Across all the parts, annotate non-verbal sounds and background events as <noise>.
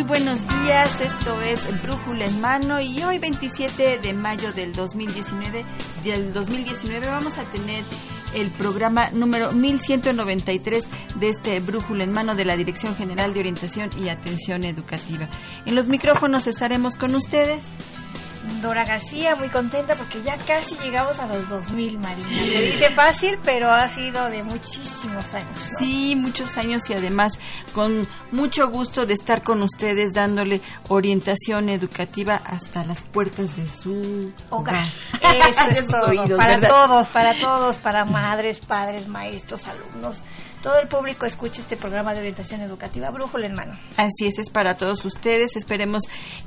Muy buenos días, esto es Brújula en Mano y hoy 27 de mayo del 2019, del 2019 vamos a tener el programa número 1193 de este Brújula en Mano de la Dirección General de Orientación y Atención Educativa. En los micrófonos estaremos con ustedes Dora García, muy contenta porque ya casi llegamos a los 2000, Marina. Se dice fácil, pero ha sido de muchísimos años. Sí, muchos años y además con mucho gusto de estar con ustedes dándole orientación educativa hasta las puertas de su hogar. Eso es <laughs> todo. para todos, para todos, para madres, padres, maestros, alumnos todo el público escuche este programa de orientación educativa Brújula en mano. Así es, es para todos ustedes. Esperemos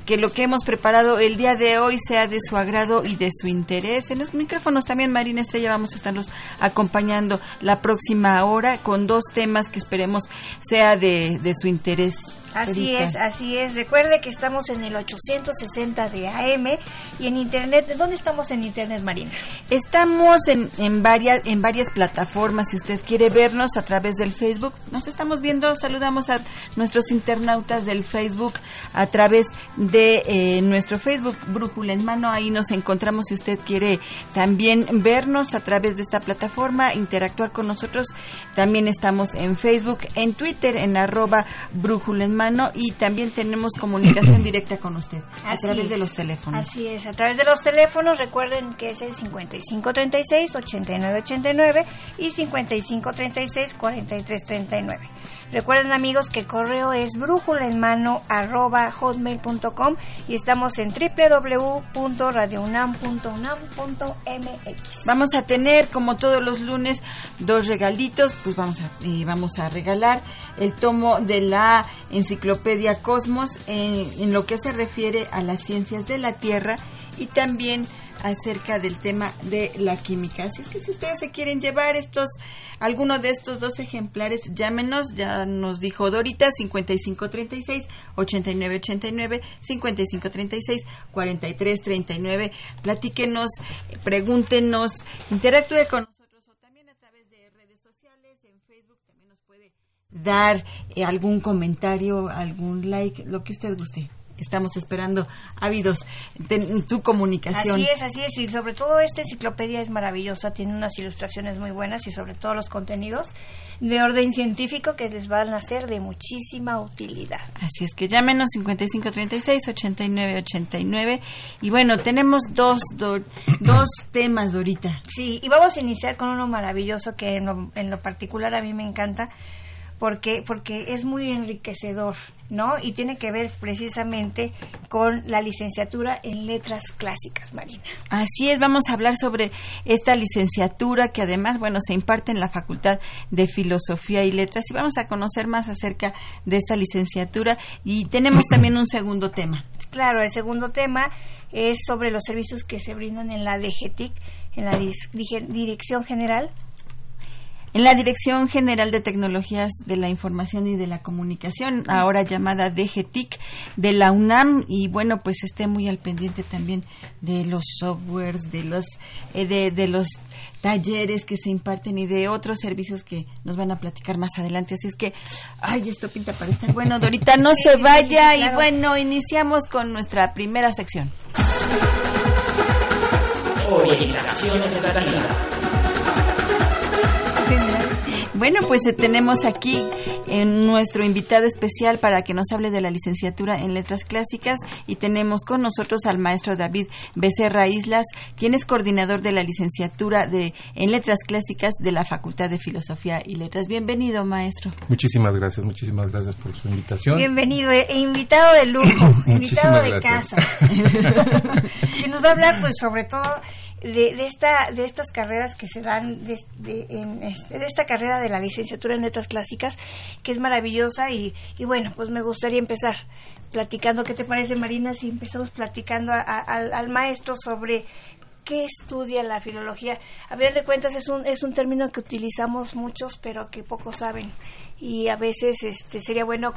que lo que hemos preparado el día de hoy sea de su agrado y de su interés. En los micrófonos también, Marina Estrella, vamos a estarlos acompañando la próxima hora con dos temas que esperemos sea de, de su interés. Así es, así es. Recuerde que estamos en el 860 de AM y en internet. ¿Dónde estamos en internet, Marina? Estamos en, en varias en varias plataformas. Si usted quiere vernos a través del Facebook, nos estamos viendo. Saludamos a nuestros internautas del Facebook a través de eh, nuestro Facebook Brújula en Mano. Ahí nos encontramos. Si usted quiere también vernos a través de esta plataforma, interactuar con nosotros, también estamos en Facebook, en Twitter, en arroba Brújula en Mano y también tenemos comunicación <clears throat> directa con usted a través de los teléfonos. Así es, a través de los teléfonos recuerden que es el 5536-8989 y 5536-4339. Recuerden amigos que el correo es brújula en mano arroba hotmail.com y estamos en www.radiounam.unam.mx. Vamos a tener como todos los lunes dos regalitos, pues vamos a, eh, vamos a regalar el tomo de la enciclopedia Cosmos en, en lo que se refiere a las ciencias de la Tierra y también acerca del tema de la química. Así es que si ustedes se quieren llevar estos, alguno de estos dos ejemplares, llámenos, ya nos dijo Dorita, 5536 8989 5536 4339. Platíquenos, pregúntenos, interactúe con nosotros o también a través de redes sociales, en Facebook también nos puede dar eh, algún comentario, algún like, lo que usted guste estamos esperando ávidos de su comunicación. Así es, así es, y sobre todo esta enciclopedia es maravillosa, tiene unas ilustraciones muy buenas y sobre todo los contenidos de orden científico que les van a ser de muchísima utilidad. Así es que llámenos 5536-8989 y bueno, tenemos dos, dos temas ahorita. Sí, y vamos a iniciar con uno maravilloso que en lo particular a mí me encanta porque, porque es muy enriquecedor, ¿no? Y tiene que ver precisamente con la licenciatura en letras clásicas, Marina. Así es, vamos a hablar sobre esta licenciatura que además, bueno, se imparte en la Facultad de Filosofía y Letras y vamos a conocer más acerca de esta licenciatura y tenemos también un segundo tema. Claro, el segundo tema es sobre los servicios que se brindan en la DGTIC, en la Dirección General en la Dirección General de Tecnologías de la Información y de la Comunicación, ahora llamada DGTIC de la UNAM y bueno, pues esté muy al pendiente también de los softwares, de los eh, de, los talleres que se imparten y de otros servicios que nos van a platicar más adelante. Así es que, ay, esto pinta para estar bueno. Dorita, no se vaya y bueno, iniciamos con nuestra primera sección. Orientación educativa. Bueno, pues eh, tenemos aquí en nuestro invitado especial para que nos hable de la licenciatura en Letras Clásicas y tenemos con nosotros al maestro David Becerra Islas, quien es coordinador de la licenciatura de en Letras Clásicas de la Facultad de Filosofía y Letras. Bienvenido, maestro. Muchísimas gracias, muchísimas gracias por su invitación. Bienvenido, eh, invitado de lujo, <coughs> invitado de casa. <laughs> <laughs> y nos va a hablar pues sobre todo de, esta de estas carreras que se dan de, en, este, de, esta carrera de la licenciatura en letras clásicas que es maravillosa y, y bueno pues me gustaría empezar platicando. Qué te parece Marina si empezamos platicando al, al maestro sobre qué estudia la filología a ver de cuentas es un es un término que utilizamos muchos pero que pocos saben y a veces este, sería bueno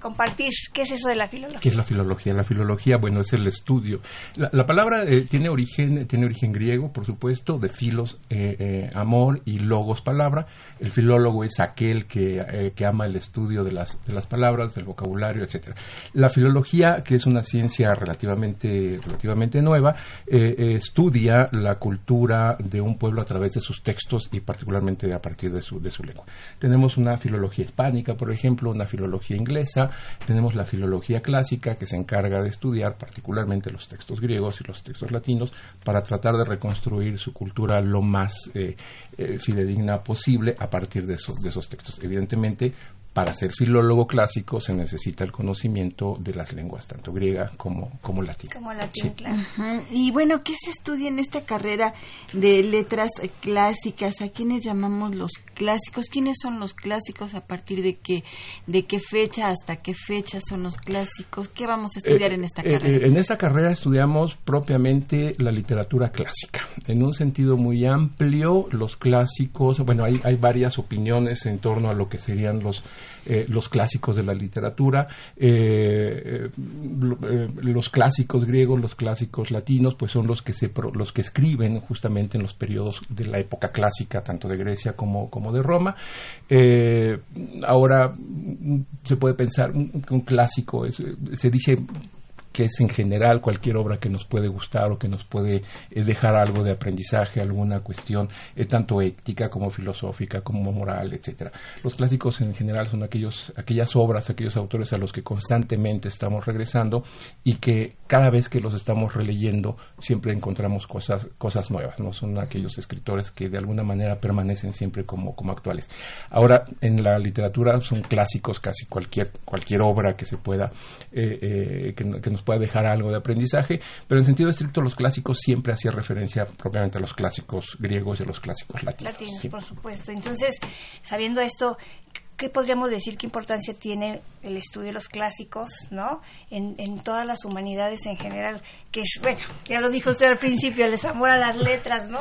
compartir qué es eso de la filología. ¿Qué es la filología? La filología, bueno, es el estudio. La, palabra eh, tiene origen tiene origen griego, por supuesto, de filos, eh, eh, amor y logos, palabra. El filólogo es aquel que, que, ama el estudio de las, de las palabras, del vocabulario, etcétera. La filología, que es una ciencia relativamente, relativamente nueva, estudia la cultura de un pueblo a través de sus textos y particularmente a partir de su, de su lengua. Tenemos una filología hispánica, por ejemplo, una filología inglesa, tenemos la filología clásica que se encarga de estudiar particularmente los textos griegos y los textos latinos para tratar de reconstruir su cultura lo más eh, eh, fidedigna posible a partir de esos textos. Evidentemente, para ser filólogo clásico se necesita el conocimiento de las lenguas, tanto griega como, como latina. Como latín, claro. Y bueno, ¿qué se estudia en esta carrera de letras clásicas? ¿A quiénes llamamos los clásicos? ¿Quiénes son los clásicos? ¿A partir de qué, de qué fecha hasta qué fecha son los clásicos? ¿Qué vamos a estudiar eh, en esta eh, carrera? Eh, en esta carrera estudiamos propiamente la literatura clásica. En un sentido muy amplio, los clásicos, bueno, hay, hay varias opiniones en torno a lo que serían los eh, los clásicos de la literatura, eh, eh, los clásicos griegos, los clásicos latinos, pues son los que se los que escriben justamente en los periodos de la época clásica, tanto de Grecia como, como de Roma. ahora se puede pensar un, un clásico, se dice que es en general cualquier obra que nos puede gustar o que nos puede eh, dejar algo de aprendizaje, alguna cuestión eh, tanto ética como filosófica como moral, etcétera. Los clásicos en general son aquellos aquellas obras, aquellos autores a los que constantemente estamos regresando y que cada vez que los estamos releyendo siempre encontramos cosas cosas nuevas, no son aquellos escritores que de alguna manera permanecen siempre como como actuales. Ahora en la literatura son clásicos casi cualquier cualquier obra que se pueda eh, que, que nos puede dejar algo de aprendizaje, pero en sentido estricto los clásicos siempre hacía referencia propiamente a los clásicos griegos y a los clásicos latinos. Latinos, por supuesto. Entonces, sabiendo esto, ¿qué podríamos decir qué importancia tiene el estudio de los clásicos, ¿no? En, en todas las humanidades en general, que es, bueno, ya lo dijo usted al principio, el amor a las letras, ¿no?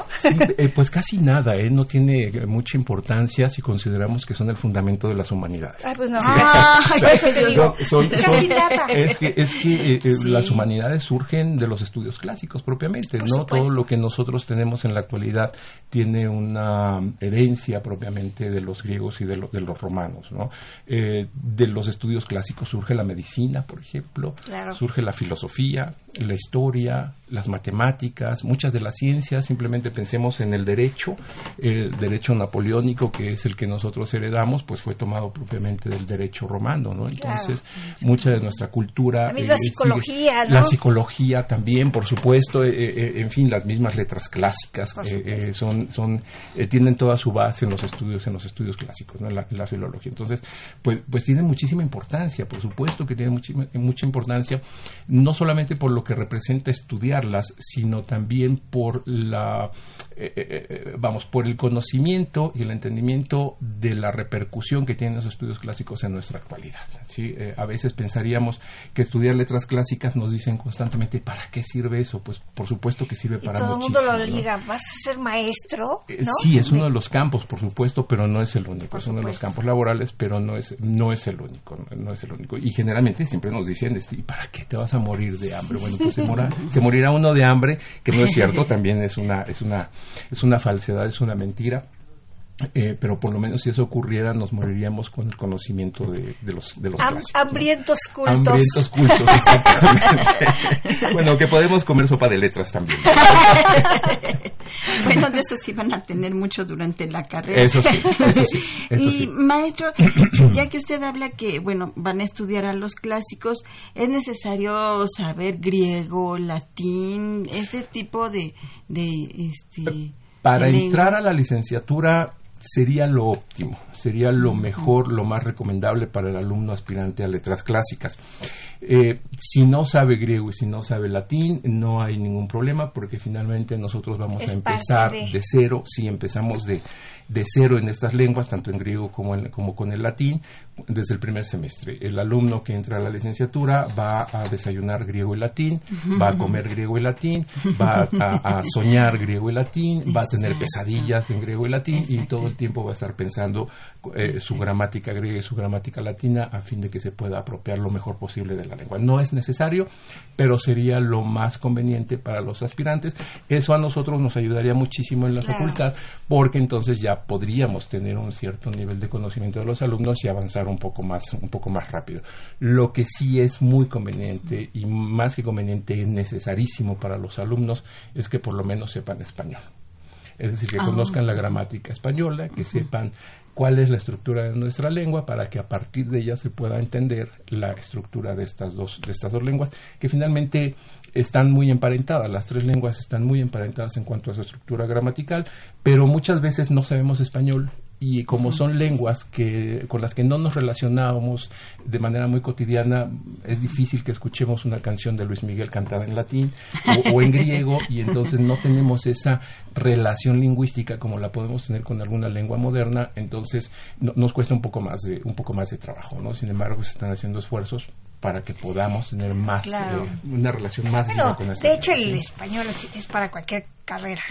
Eh, pues casi nada, ¿eh? No tiene mucha importancia si consideramos que son el fundamento de las humanidades. Ah, pues no. Ah, <laughs> son, Es que, es que eh, eh, las humanidades surgen de los estudios clásicos propiamente, ¿no? Todo lo que nosotros tenemos en la actualidad tiene una herencia propiamente de los griegos y de, de los romanos eh, de los estudios clásicos surge la medicina, por ejemplo, surge la filosofía, la historia, las matemáticas, muchas de las ciencias, simplemente pensemos en el derecho, el derecho napoleónico que es el que nosotros heredamos, pues fue tomado propiamente del derecho romano, ¿no? Entonces, mucha de nuestra cultura... La eh, psicología, La psicología también, por supuesto, eh, en fin, las mismas letras clásicas son, son tienen toda su base en los estudios, en los estudios clásicos, ¿no? la, la filología entonces, pues, pues tiene muchísima importancia, por supuesto que tiene mucha importancia, no solamente por lo que representa estudiarlas, sino también por la, eh, eh, eh, vamos, por el conocimiento y el entendimiento de la repercusión que tienen los estudios clásicos en nuestra actualidad. ¿sí? a veces pensaríamos que estudiar letras clásicas nos dicen constantemente, ¿para qué sirve eso? Pues por supuesto que sirve para todo. Todo el mundo lo diga, ¿vas a ser maestro? Sí, es uno de los campos, por supuesto, pero no es el único, es uno de los campos laborales, pero no es, no es el único, no, es el único. Y generalmente siempre nos dicen, este, ¿y para qué te vas a morir de hambre? Bueno, pues se, se morirá uno de hambre, que no es cierto, <laughs> también es una, es una, es una falsedad, es una mentira eh, pero por lo menos si eso ocurriera nos moriríamos con el conocimiento de, de los de los clásicos, ¿no? hambrientos cultos. Hambrientos cultos, exactamente. <laughs> bueno, que podemos comer sopa de letras también. <laughs> bueno, de eso sí van a tener mucho durante la carrera. Eso sí, eso sí, eso y sí. maestro, ya que usted habla que, bueno, van a estudiar a los clásicos, ¿es necesario saber griego, latín, este tipo de... de este, Para entrar a la licenciatura sería lo óptimo, sería lo mejor, lo más recomendable para el alumno aspirante a letras clásicas. Eh, si no sabe griego y si no sabe latín, no hay ningún problema porque finalmente nosotros vamos Es a empezar de cero, si empezamos de, de cero en estas lenguas, tanto en griego como, en- como con el latín, desde el primer semestre. El alumno que entra a la licenciatura va a desayunar griego y latín, va a comer griego y latín, va a, a soñar griego y latín, va a tener pesadillas en griego y latín y todo el tiempo va a estar pensando eh, su gramática griega y su gramática latina a fin de que se pueda apropiar lo mejor posible de la lengua. No es necesario, pero sería lo más conveniente para los aspirantes. Eso a nosotros nos ayudaría muchísimo en la Claro. facultad porque entonces ya podríamos tener un cierto nivel de conocimiento de los alumnos y avanzar un poco más un poco más rápido. Lo que sí es muy conveniente y más que conveniente es necesarísimo para los alumnos es que por lo menos sepan español. Es decir, que Ah. conozcan la gramática española, que sepan cuál es la estructura de nuestra lengua para que a partir de ella se pueda entender la estructura de estas dos de estas dos lenguas que finalmente están muy emparentadas. Las tres lenguas están muy emparentadas en cuanto a su estructura gramatical pero muchas veces no sabemos español y como son lenguas que con las que no nos relacionábamos de manera muy cotidiana es difícil que escuchemos una canción de Luis Miguel cantada en latín o, o en griego <laughs> y entonces no tenemos esa relación lingüística como la podemos tener con alguna lengua moderna entonces no- nos cuesta un poco más de un poco más de trabajo no sin embargo se están haciendo esfuerzos para que podamos tener más Claro. eh, una relación más Bueno, viva con de hecho el ¿sí? español es, es para cualquier carrera.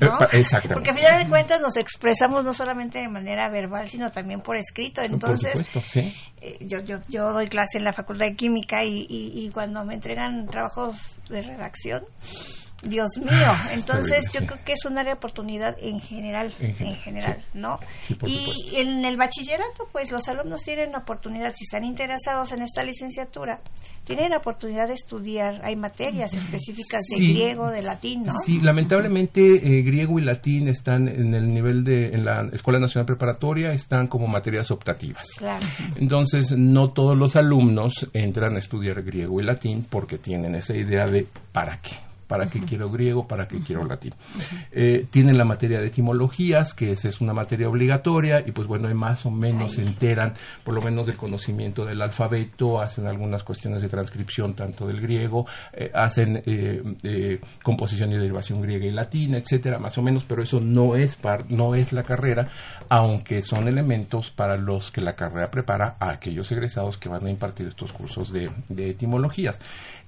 Eh, ¿no? pa- exactamente. Porque a final de cuentas nos expresamos no solamente de manera verbal, sino también por escrito. Entonces, por supuesto sí eh, yo, yo, yo doy clase en la Facultad de Química y, y, y cuando me entregan trabajos de redacción, Dios mío, <laughs> entonces yo sí. creo que es un área de oportunidad en general, En en general, sí. ¿no? Sí, y supuesto. en el bachillerato, pues los alumnos tienen oportunidad, si están interesados en esta licenciatura, tienen oportunidad de estudiar, hay materias específicas de griego, de latín, ¿no? Sí, lamentablemente eh, griego y latín están en el nivel de, en la Escuela Nacional Preparatoria, están como materias optativas. Claro. Entonces, no todos los alumnos entran a estudiar griego y latín porque tienen esa idea de ¿para qué? ¿Para qué quiero griego? ¿Para qué quiero latín? Eh, tienen la materia de etimologías, que esa es una materia obligatoria, y pues bueno, más o menos se enteran, por lo menos del conocimiento del alfabeto, hacen algunas cuestiones de transcripción tanto del griego, eh, hacen eh, eh, composición y derivación griega y latina, etcétera, más o menos, pero eso no es, par- no es la carrera, aunque son elementos para los que la carrera prepara a aquellos egresados que van a impartir estos cursos de, etimologías.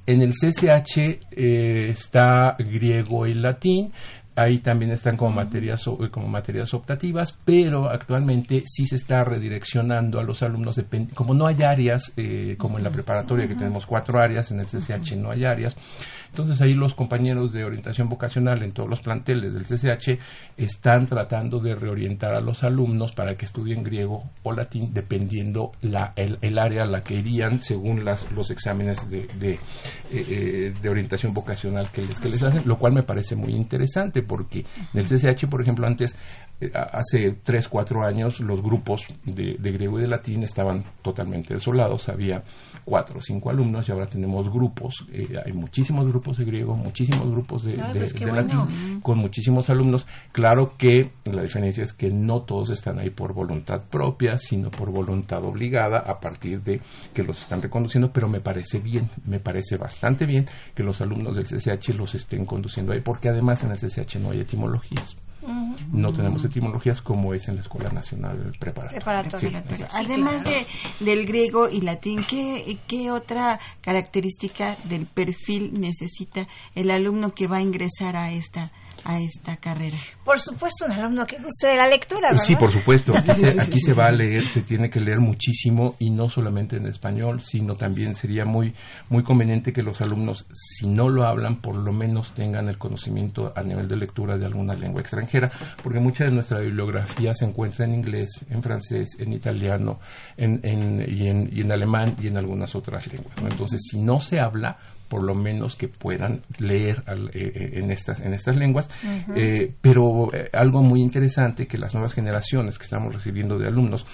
En el CCH eh, está griego y latín. Ahí también están como materias, como materias optativas, pero actualmente sí se está redireccionando a los alumnos, como no hay áreas, eh, como en la preparatoria que tenemos cuatro áreas, en el CCH no hay áreas, entonces ahí los compañeros de orientación vocacional en todos los planteles del CCH están tratando de reorientar a los alumnos para que estudien griego o latín dependiendo la, el, el área a la que irían según las, los exámenes de, de, eh, eh, de orientación vocacional que les, que les hacen, lo cual me parece muy interesante porque en el CCH, por ejemplo, antes, eh, hace 3, 4 años, los grupos de, de griego y de latín estaban totalmente desolados, había cuatro o cinco alumnos y ahora tenemos grupos, eh, hay muchísimos grupos de griego, muchísimos grupos de, Ah, de- pues bueno. latín, con muchísimos alumnos. Claro que la diferencia es que no todos están ahí por voluntad propia, sino por voluntad obligada a partir de que los están reconduciendo, pero me parece bien, me parece bastante bien que los alumnos del CCH los estén conduciendo ahí, porque además en el CCH no hay etimologías. No tenemos etimologías como es en la Escuela Nacional Preparatoria. Preparatoria. Sí, exacto. Además de, del griego y latín, ¿qué, ¿qué otra característica del perfil necesita el alumno que va a ingresar a esta a esta carrera? Por supuesto, un alumno que guste de la lectura, ¿verdad? Sí, por supuesto. <laughs> Aquí, se, aquí se va a leer, se tiene que leer muchísimo y no solamente en español, sino también sería muy, muy conveniente que los alumnos, si no lo hablan, por lo menos tengan el conocimiento a nivel de lectura de alguna lengua extranjera, porque mucha de nuestra bibliografía se encuentra en inglés, en francés, en italiano en, en, y, en, y en alemán y en algunas otras lenguas. ¿no? Entonces, si no se habla, por lo menos que puedan leer al, eh, eh, en estas en estas lenguas eh, pero eh, algo muy interesante que las nuevas generaciones que estamos recibiendo de alumnos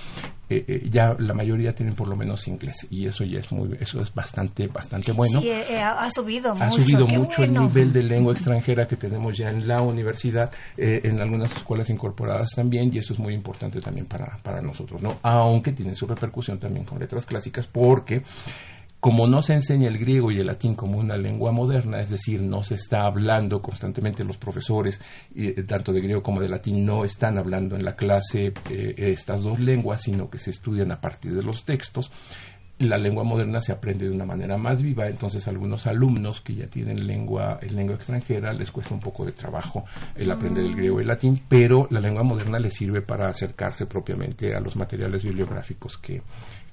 ya la mayoría tienen por lo menos inglés y eso ya es muy eso es bastante bastante bueno Sí, ha, ha subido mucho. ha subido mucho el nivel de <laughs> lengua extranjera que tenemos ya en la universidad, en algunas escuelas incorporadas también, y eso es muy importante también para, para nosotros, ¿no? Aunque tiene su repercusión también con letras clásicas, porque como no se enseña el griego y el latín como una lengua moderna, es decir, no se está hablando constantemente los profesores, eh, tanto de griego como de latín, no están hablando en la clase eh, estas dos lenguas, sino que se estudian a partir de los textos. La lengua moderna se aprende de una manera más viva, entonces algunos alumnos que ya tienen lengua, en lengua extranjera les cuesta un poco de trabajo el aprender el griego y el latín, pero la lengua moderna les sirve para acercarse propiamente a los materiales bibliográficos que,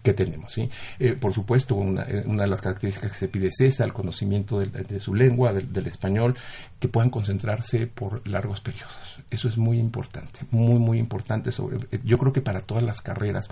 que tenemos. ¿sí? Eh, por supuesto, una, eh, una de las características que se pide es esa, el conocimiento de, de su lengua, del, español, que puedan concentrarse por largos periodos. Eso es muy importante, muy, muy importante. Eh, yo creo que para todas las carreras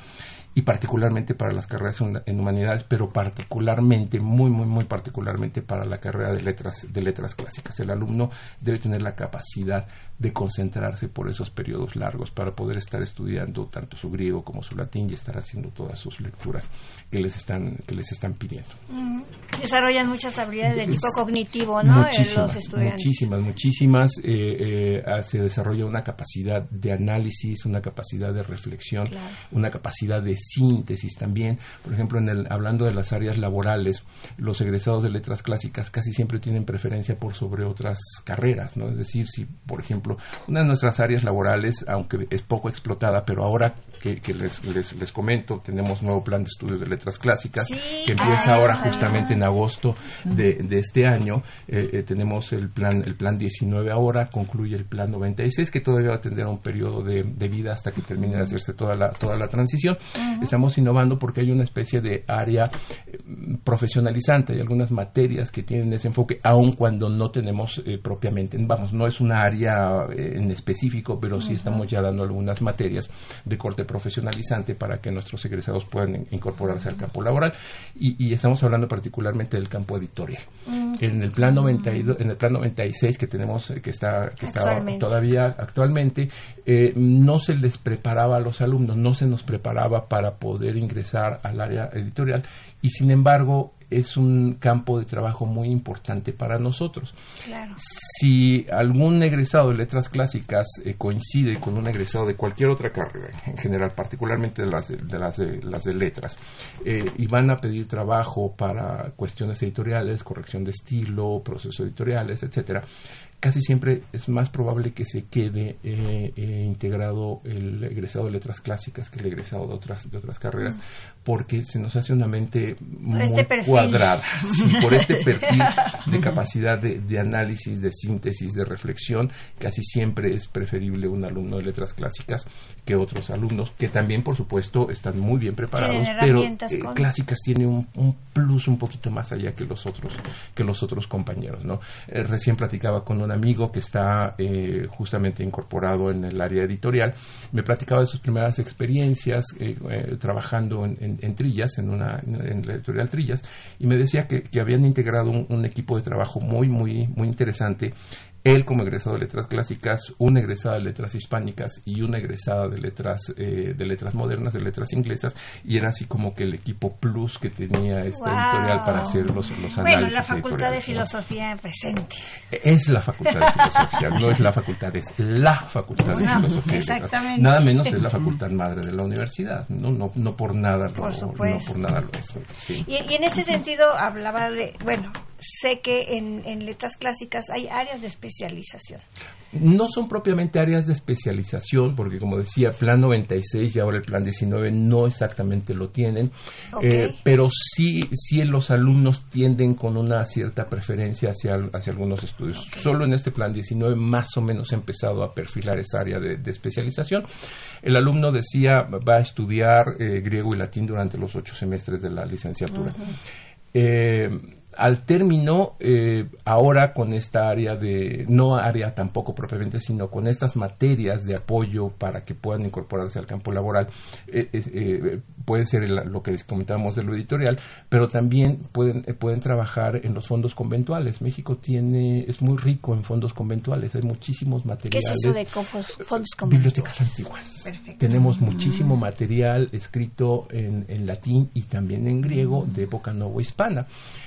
y particularmente para las carreras en, en humanidades, pero particularmente, muy, muy, muy particularmente para la carrera de letras, de letras clásicas. El alumno debe tener la capacidad de concentrarse por esos periodos largos para poder estar estudiando tanto su griego como su latín y estar haciendo todas sus lecturas que les están, que les están pidiendo. Mm, Desarrollan muchas habilidades de tipo cognitivo, ¿no? Muchísimas, los estudiantes. muchísimas, muchísimas. eh, eh, se desarrolla una capacidad de análisis, una capacidad de reflexión, Claro. una capacidad de síntesis también. Por ejemplo, en el, hablando de las áreas laborales, los egresados de letras clásicas casi siempre tienen preferencia por sobre otras carreras, ¿no? Es decir, si, por ejemplo, una de nuestras áreas laborales, aunque es poco explotada, pero ahora que, que les, les, les comento, tenemos nuevo plan de estudios de letras clásicas Sí, que empieza ah, ahora justamente en agosto de, de este año. Eh, eh, tenemos el plan el plan 19 ahora, concluye el plan 96 que todavía va a tener un periodo de, de vida hasta que termine de hacerse toda la toda la transición. Estamos innovando porque hay una especie de área eh, profesionalizante, hay algunas materias que tienen ese enfoque, aun cuando no tenemos propiamente, vamos, no es una área eh, en específico, pero sí estamos ya dando algunas materias de corte profesionalizante para que nuestros egresados puedan in- incorporarse al campo laboral. Y, y estamos hablando particularmente del campo editorial. En el plan 92, en el plan 96 que tenemos eh, que está que está Actualmente. todavía actualmente eh, no se les preparaba a los alumnos, no se nos preparaba para poder ingresar al área editorial. Y sin embargo es un campo de trabajo muy importante para nosotros. Claro. Si algún egresado de letras clásicas eh, coincide con un egresado de cualquier otra carrera, en general, particularmente de las de, de las, de, las de letras, eh, y van a pedir trabajo para cuestiones editoriales, corrección de estilo, procesos editoriales, etcétera, casi siempre es más probable que se quede eh, eh, integrado el egresado de letras clásicas que el egresado de otras de otras carreras porque se nos hace una mente muy este cuadrada. <laughs> Sí, por este perfil de capacidad de, de análisis de síntesis de reflexión casi siempre es preferible un alumno de letras clásicas que otros alumnos que también por supuesto están muy bien preparados pero eh, con- clásicas tiene un, un plus un poquito más allá que los otros que los otros compañeros no Eh, recién platicaba con amigo que está eh, justamente incorporado en el área editorial me platicaba de sus primeras experiencias eh, eh, trabajando en, Trillas en una en la editorial Trillas y me decía que, que habían integrado un, un equipo de trabajo muy muy muy interesante él como egresado de letras clásicas, una egresada de letras hispánicas y una egresada de letras eh, de letras modernas, de letras inglesas, y era así como que el equipo plus que tenía esta Wow. editorial para hacer los, los análisis. Bueno, la Facultad de. Filosofía presente. Es la facultad de filosofía, no es la facultad, es la facultad de filosofía. exactamente. Nada menos es la facultad madre de la universidad, no, no, no por nada Por lo, no por nada lo es. sí. Y, y en ese sentido hablaba de, bueno, sé que en, en letras clásicas hay áreas de especialización. No son propiamente áreas de especialización, porque como decía, Plan 96 y ahora el Plan 19 no exactamente lo tienen, eh, pero sí, sí los alumnos tienden con una cierta preferencia hacia, hacia algunos estudios. Solo en este Plan 19 más o menos he empezado a perfilar esa área de, de especialización. El alumno decía va a estudiar eh, griego y latín durante los ocho semestres de la licenciatura. Eh, al término, eh, ahora con esta área de, no área tampoco propiamente, sino con estas materias de apoyo para que puedan incorporarse al campo laboral, eh, eh, puede ser lo que comentábamos de lo editorial, pero también pueden, eh, pueden trabajar en los fondos conventuales. México tiene, es muy rico en fondos conventuales, hay muchísimos ¿Qué materiales. es eso de fondos Bibliotecas conventuales? antiguas. Perfecto. Tenemos muchísimo material escrito en, en latín y también en griego de época novohispana.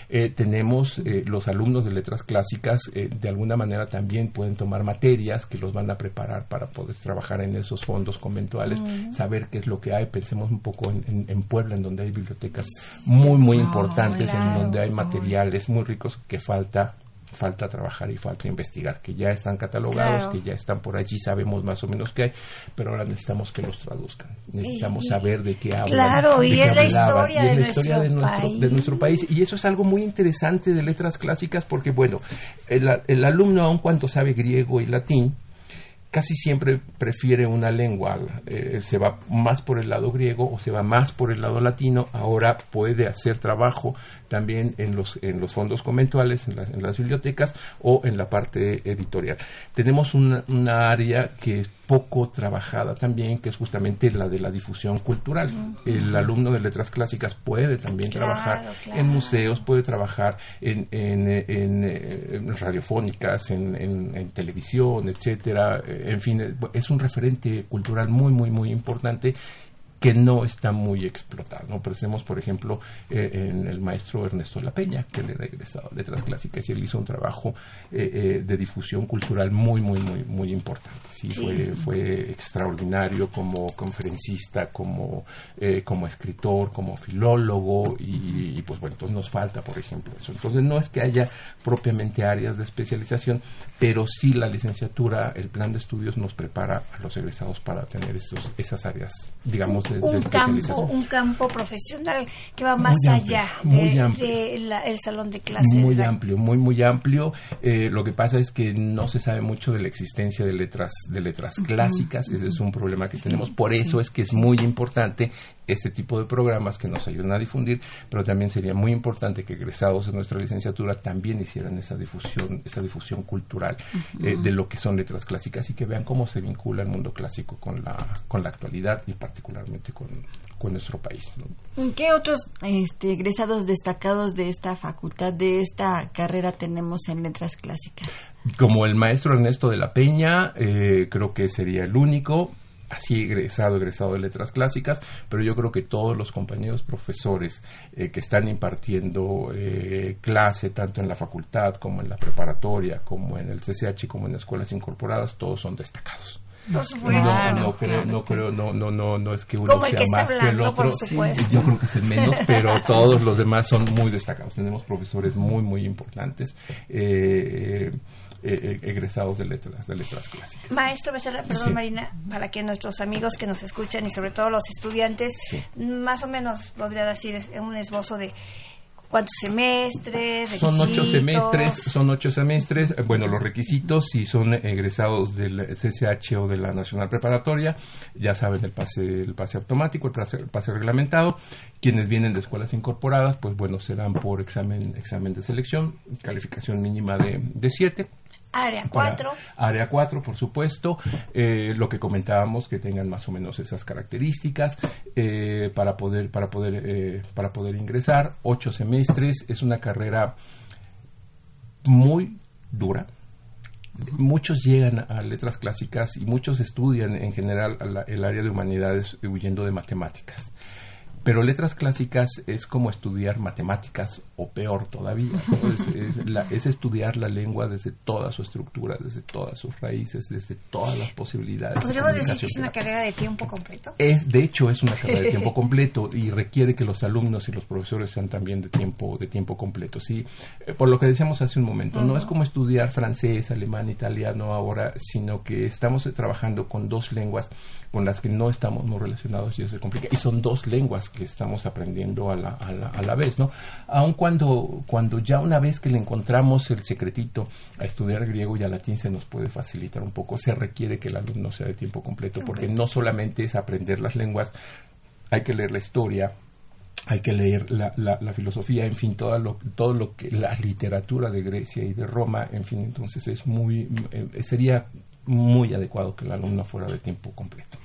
Eh, tenemos eh, los alumnos de letras clásicas, eh, de alguna manera también pueden tomar materias que los van a preparar para poder trabajar en esos fondos conventuales, saber qué es lo que hay. Pensemos un poco en, en- en Puebla, en donde hay bibliotecas muy, muy importantes, en claro. donde hay materiales muy ricos que falta falta trabajar y falta investigar, que ya están catalogados, Claro. que ya están por allí, sabemos más o menos qué hay, pero ahora necesitamos que los traduzcan. Necesitamos Y- saber de qué hablan. Claro, de y qué es la hablaban, historia y es de la historia de nuestro nuestro, de país. nuestro país. Y eso es algo muy interesante de letras clásicas porque, bueno, el, el alumno, aun cuando sabe griego y latín, casi siempre prefiere una lengua, eh, se va más por el lado griego o se va más por el lado latino, ahora puede hacer trabajo también en los, en los fondos conventuales, en, las- en las bibliotecas o en la parte editorial. Tenemos una, una área que es poco trabajada también, que es justamente la de la difusión cultural. El alumno de letras clásicas puede también Claro, trabajar claro. en museos, puede trabajar en, en, eh, en, radiofónicas, en, en- en televisión, etcétera. Eh, En fin, es un referente cultural muy, muy, muy importante que no está muy explotado. ¿no? Pensemos, por ejemplo, eh, en el maestro Ernesto La Peña, que le ha regresado a letras clásicas y él hizo un trabajo eh, eh, de difusión cultural muy, muy, muy, muy importante. Sí, Fue, fue extraordinario como conferencista, como, eh, como escritor, como filólogo y, y, pues bueno, entonces nos falta, por ejemplo, eso. Entonces no es que haya propiamente áreas de especialización, pero sí la licenciatura, el plan de estudios nos prepara a los egresados para tener esos, esas áreas, digamos, de, de un campo, un campo profesional que va más Muy allá muy de, amplio. de la- el salón de clases. Muy amplio, muy muy amplio. Eh, lo que pasa es que no se sabe mucho de la existencia de letras de letras clásicas. Ese es un problema que tenemos. Por eso es que es muy importante este tipo de programas que nos ayudan a difundir, pero también sería muy importante que egresados de nuestra licenciatura también hicieran esa difusión, esa difusión cultural eh, de lo que son letras clásicas y que vean cómo se vincula el mundo clásico con la con la actualidad y particularmente con, con nuestro país. ¿no? ¿Qué otros este, egresados destacados de esta facultad, de esta carrera tenemos en letras clásicas? Como el maestro Ernesto de la Peña, eh, creo que sería el único, así egresado, egresado de letras clásicas, pero yo creo que todos los compañeros profesores eh, que están impartiendo eh, clase, tanto en la facultad como en la preparatoria, como en el CCH, como en escuelas incorporadas, todos son destacados. Por No, supuesto. no creo, no creo, no, no, no, no es que uno sea que más que el otro. Yo creo que es el menos, pero <laughs> todos los demás son muy destacados. Tenemos profesores muy, muy importantes, eh, eh, egresados de letras, de letras clásicas. Maestro Becerra, perdón Sí. Marina, para que nuestros amigos que nos escuchan y sobre todo los estudiantes, Sí. más o menos podría decir un esbozo de cuántos semestres, Son ocho semestres, son ocho semestres. Eh, Bueno, los requisitos, si son egresados del CCH o de la Nacional Preparatoria, ya saben el pase, el pase automático, el pase, el pase reglamentado. Quienes vienen de escuelas incorporadas, pues bueno, serán por examen, examen de selección, calificación mínima de, de siete. Área Para 4. Área 4, por supuesto. Eh, lo que comentábamos, que tengan más o menos esas características eh, para poder, para poder, eh, para poder ingresar. Ocho semestres. Es una carrera muy dura. Muchos llegan a letras clásicas y muchos estudian en general la- el área de humanidades huyendo de matemáticas. Pero letras clásicas es como estudiar matemáticas o peor todavía. Es, estudiar la lengua desde toda su estructura, desde todas sus raíces, desde todas las posibilidades. ¿Podríamos decir que es una carrera de tiempo completo? Es, de hecho, es una carrera de tiempo <laughs> completo y requiere que los alumnos y los profesores sean también de tiempo, de tiempo completo. Sí, eh, por lo que decíamos hace un momento, no es como estudiar francés, alemán, italiano ahora, sino que estamos trabajando con dos lenguas con las que no estamos muy relacionados y eso se complica. Y son dos lenguas que estamos aprendiendo a la, a la, a la vez, ¿no? Aun cuando, cuando ya una vez que le encontramos el secretito a estudiar griego y a latín se nos puede facilitar un poco, se requiere que el alumno sea de tiempo completo, porque no solamente es aprender las lenguas, hay que leer la historia, hay que leer la, la, filosofía, en fin, todo lo, todo lo que la literatura de Grecia y de Roma, en fin, entonces es muy, eh, sería muy adecuado que el alumno fuera de tiempo completo.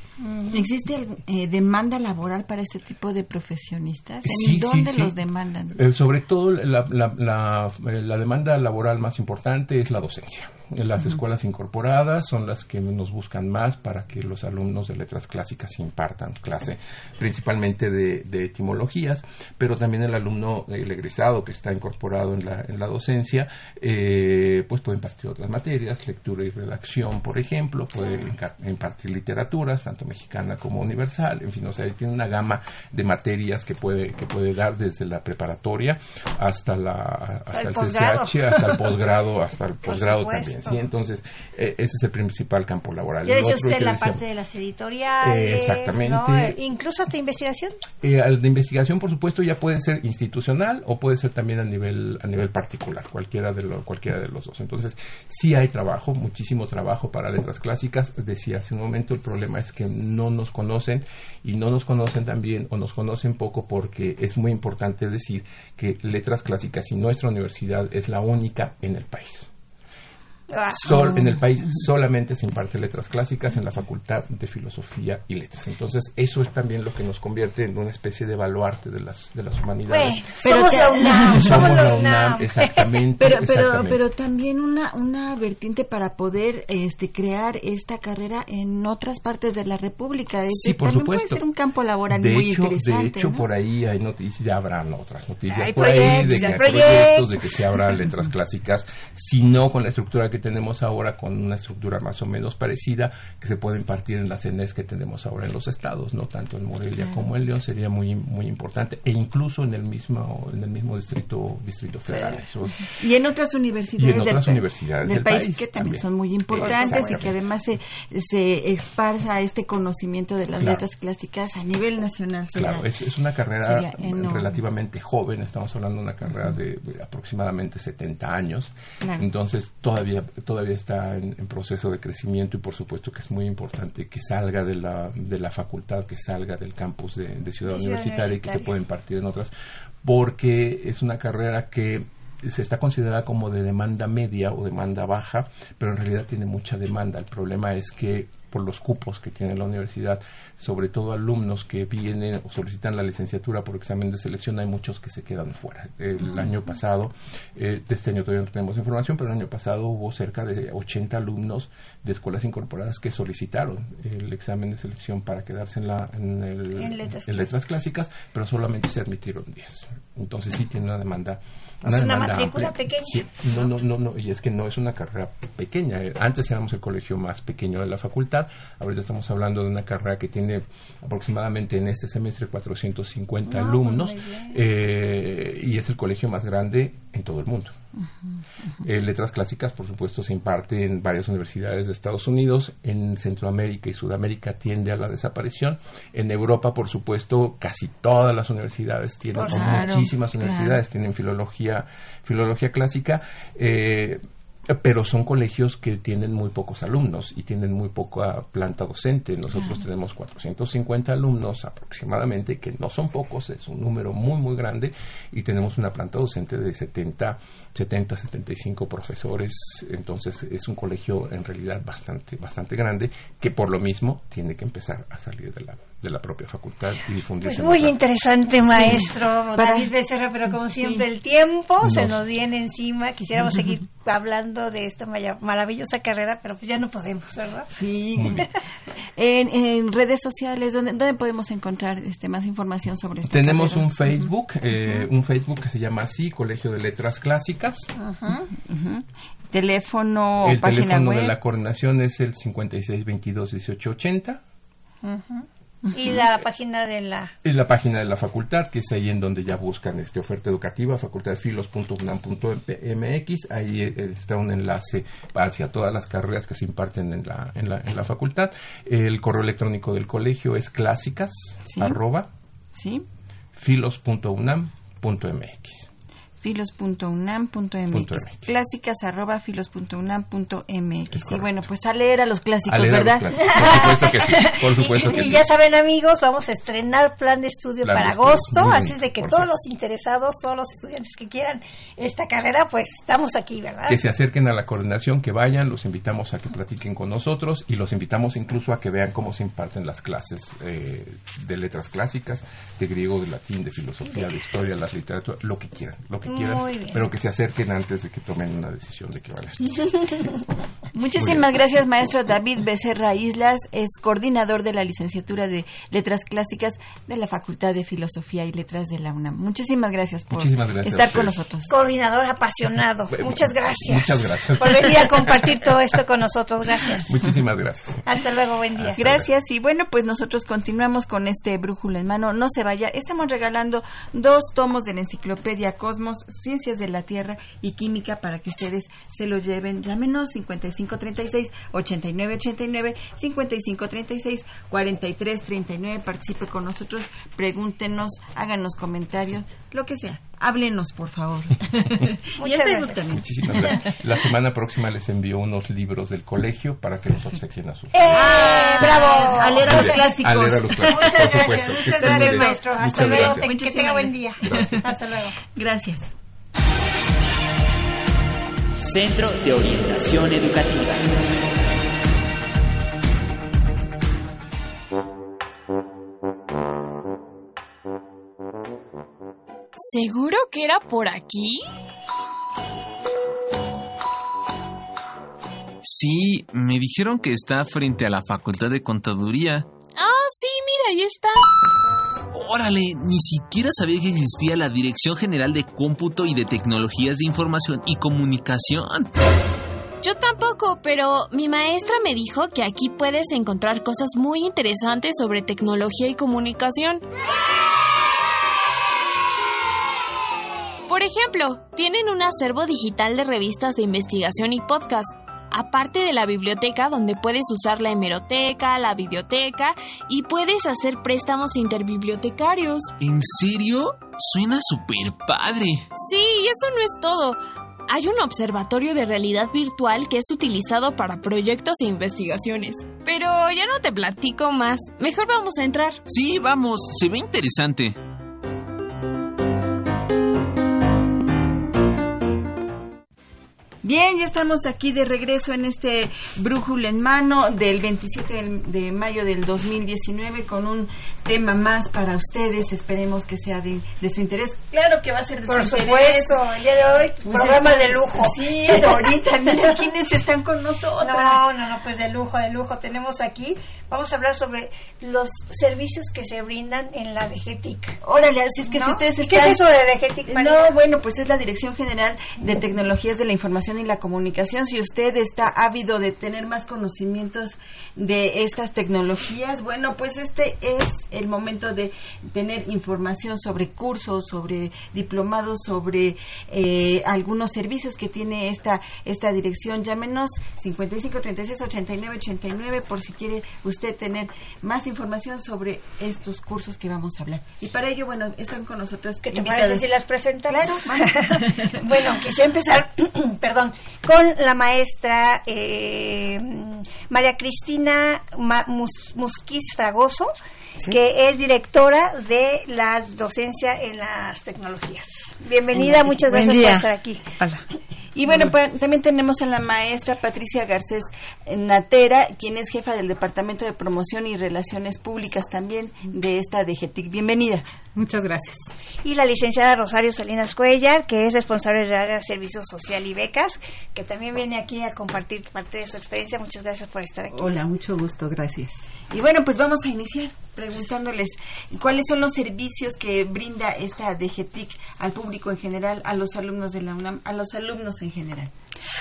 ¿Existe eh, demanda laboral para este tipo de profesionistas? ¿En dónde los demandan? Eh, sobre todo la, la, la demanda laboral más importante es la docencia. Las escuelas incorporadas son las que nos buscan más para que los alumnos de letras clásicas impartan clase, principalmente de, etimologías, pero también el alumno, el egresado que está incorporado en la, en la docencia, eh, pues puede impartir otras materias, lectura y redacción, por ejemplo, puede impartir literaturas, tanto mexicana como universal, en fin, o sea, tiene una gama de materias que puede, que puede dar desde la preparatoria hasta la hasta el, CCH, hasta el posgrado, hasta el posgrado también. ¿Sí? Entonces, eh, ese es el principal campo laboral. Ya decía usted la parte de las editoriales. exactamente. Incluso hasta investigación. Eh, de investigación, por supuesto, ya puede ser institucional o puede ser también a nivel a nivel particular, cualquiera de, lo, cualquiera de los dos. Entonces, sí hay trabajo, muchísimo trabajo para letras clásicas. Decía hace un momento, el problema es que no nos conocen y no nos conocen también o nos conocen poco porque es muy importante decir que letras clásicas y nuestra universidad es la única en el país. Ah. Sol, en el país solamente se imparte letras clásicas en la Facultad de Filosofía y Letras. Entonces, eso es también lo que nos convierte en una especie de baluarte de las, de las humanidades. pero somos la UNAM. Somos la UNAM, <laughs> exactamente. Pero, pero, pero también una, una vertiente para poder este, crear esta carrera en otras partes de la República. sí, por también supuesto. puede ser un campo laboral de muy hecho, interesante. De hecho, por ahí hay noticias, ya habrán otras noticias hay por ahí de que hay proyectos, de proyectos. que se abran letras <laughs> clásicas, si no con la estructura que tenemos ahora, con una estructura más o menos parecida que se puede impartir en las CNES que tenemos ahora en los estados, no tanto en Morelia como en León, sería muy muy importante e incluso en el mismo en el mismo distrito distrito federal. y en otras universidades, y en otras del, universidades del, país, que también, son muy importantes y que además se, se esparza este conocimiento de las Claro. letras clásicas a nivel nacional. sería- Claro, es, es una carrera relativamente joven, estamos hablando de una carrera de, de aproximadamente 70 años, Claro. entonces todavía todavía está en, en proceso de crecimiento y por supuesto que es muy importante que salga de la, de la facultad, que salga del campus de, de Ciudad De Universitaria y que se pueda impartir en otras, porque es una carrera que se está considerada como de demanda media o demanda baja, pero en realidad tiene mucha demanda. El problema es que por los cupos que tiene la universidad, sobre todo alumnos que vienen o solicitan la licenciatura por examen de selección, hay muchos que se quedan fuera. El año pasado, eh, de este año todavía no tenemos información, pero el año pasado hubo cerca de 80 alumnos de escuelas incorporadas que solicitaron el examen de selección para quedarse en, la, en, el- En letras en letras clásicas, pero solamente se admitieron 10. Entonces sí tiene una demanda. Es una matrícula pequeña. Sí, no, no, no, no, y es que no es una carrera pequeña. Antes éramos el colegio más pequeño de la facultad, ahorita estamos hablando de una carrera que tiene aproximadamente en este semestre 450 No, alumnos muy bien. eh, y es el colegio más grande en todo el mundo. Eh, letras clásicas, por supuesto, se imparte en varias universidades de Estados Unidos. En Centroamérica y Sudamérica tiende a la desaparición. En Europa, por supuesto, casi todas las universidades tienen, Claro, muchísimas claro. universidades tienen filología, filología clásica. eh, pero son colegios que tienen muy pocos alumnos y tienen muy poca planta docente. Nosotros tenemos 450 alumnos aproximadamente, que no son pocos, es un número muy, muy grande, y tenemos una planta docente de 70, 70, 75 profesores. Entonces es un colegio en realidad bastante, bastante grande, que por lo mismo tiene que empezar a salir de la, de la propia facultad y difundirse. Pues muy interesante, maestro Para- David Becerra, pero como siempre el tiempo se Nos- viene encima. Quisiéramos seguir hablando de esta maya- maravillosa carrera, pero pues ya no podemos, ¿verdad? Sí, <laughs> En, en redes sociales, ¿dónde, ¿dónde podemos encontrar este más información sobre esto? Tenemos un Facebook, eh, un Facebook que se llama así, Colegio de Letras Clásicas. Teléfono el página teléfono web. de la coordinación es el 5622-1880. Y la página de la... Es la página de la facultad, que es ahí en donde ya buscan este oferta educativa, facultadfilos.unam.mx. Ahí eh, está un enlace hacia todas las carreras que se imparten en la, en la, en la facultad. El correo electrónico del colegio es clásicas, Sí. arroba, Sí, filos.unam.mx. filos.unam.mx. Clásicas arroba filos.unam.mx. Y bueno, pues a leer a los clásicos, A leer a los ¿verdad? clásicos. Por supuesto que sí. Por <laughs> supuesto que y sí. ya saben amigos, vamos a estrenar plan de estudio Plan para de agosto, así es de que por todos los interesados, todos los estudiantes que quieran esta carrera, pues estamos aquí, ¿verdad? que se acerquen a la coordinación, que vayan, los invitamos a que platiquen con nosotros y los invitamos incluso a que vean cómo se imparten las clases eh, de letras clásicas, de griego, de latín, de filosofía, de historia, las literaturas, lo que quieran, lo que quieran, bien. pero que se acerquen antes de que tomen una decisión de que van a estudiar. Muchísimas gracias, maestro David Becerra Islas, es coordinador de la licenciatura de Letras Clásicas de la Facultad de Filosofía y Letras de la UNAM. Muchísimas gracias por Muchísimas gracias estar con nosotros. Coordinador apasionado. Bueno, <laughs> Muchas gracias. muchas gracias. Por venir a compartir <laughs> todo esto con nosotros. Gracias. Muchísimas gracias. Hasta luego, buen día. Hasta Gracias y bueno, pues nosotros continuamos con este brújula en mano. No se vaya, estamos regalando dos tomos de la enciclopedia Cosmos, Ciencias de la Tierra y Química para que ustedes se lo lleven. Llámenos 5536-8989, 5536-4339. Participe con nosotros, pregúntenos, háganos comentarios, lo que sea. Háblenos, por favor. <laughs> Muchas gracias. Muchísimas gracias. La semana próxima les envío unos libros del colegio para que los obsequien a su ¡Eh! ¡Bravo! A leer a los clásicos. A leer a los clásicos, Muchas por gracias, supuesto. Muchas gracias, maestro. Hasta luego. Que- Que tenga buen día. Gracias. Hasta luego. Gracias. Centro de Orientación Educativa. ¿Seguro que era por aquí? Sí, me dijeron que está frente a la Facultad de Contaduría. Ah, sí, mira, ahí está. Órale, ni siquiera sabía que existía la Dirección General de Cómputo y de Tecnologías de Información y Comunicación. Yo tampoco, pero mi maestra me dijo que aquí puedes encontrar cosas muy interesantes sobre tecnología y comunicación. Por ejemplo, tienen un acervo digital de revistas de investigación y podcast, aparte de la biblioteca donde puedes usar la hemeroteca, la biblioteca y puedes hacer préstamos interbibliotecarios. ¿En serio? Suena súper padre. Sí, y eso no es todo. Hay un observatorio de realidad virtual que es utilizado para proyectos e investigaciones. Pero ya no te platico más. Mejor vamos a entrar. Sí, vamos, se ve interesante. Bien, ya estamos aquí de regreso en este brújula en mano del 27 del- de mayo del 2019 con un tema más para ustedes. Esperemos que sea de, de su interés. Claro que va a ser de Por su interés. supuesto, el día de hoy, Pues programa está- de lujo. Sí, ahorita, mira quiénes están con nosotros. No, no, no, pues de lujo, de lujo. Tenemos aquí, vamos a hablar sobre los servicios que se brindan en la DGTIC. Órale, así es que ¿no? si ustedes ¿Y ¿Qué están... es eso de DGTIC, María? No, bueno, pues es la Dirección General de Tecnologías de la Información y la Comunicación. Si usted está ávido de tener más conocimientos de estas tecnologías, bueno, pues este es el momento de tener información sobre cursos, sobre diplomados, sobre eh, algunos servicios que tiene esta esta dirección. Llámenos 55 36 89 89 por si quiere usted tener más información sobre estos cursos que vamos a hablar. Y para ello, bueno, están con nosotros ¿Qué te invitados. parece si las presenta? Claro, <laughs> bueno, quise empezar, <clears throat> perdón, con la maestra eh, María Cristina Mus- Musquiz Fragoso. que es directora de la docencia en las tecnologías. Bienvenida, muchas gracias por estar aquí. Hola. Y bueno, pues, también tenemos a la maestra Patricia Garcés Natera, quien es jefa del Departamento de Promoción y Relaciones Públicas también de esta DGTIC. Bienvenida. Muchas gracias. Y la licenciada Rosario Salinas Cuellar, que es responsable del área de Servicio Social y Becas, que también viene aquí a compartir parte de su experiencia. Muchas gracias por estar aquí. Hola, mucho gusto, gracias. Y bueno, pues vamos a iniciar preguntándoles cuáles son los servicios que brinda esta DGTIC al público en general, a los alumnos de la UNAM, a los alumnos en general.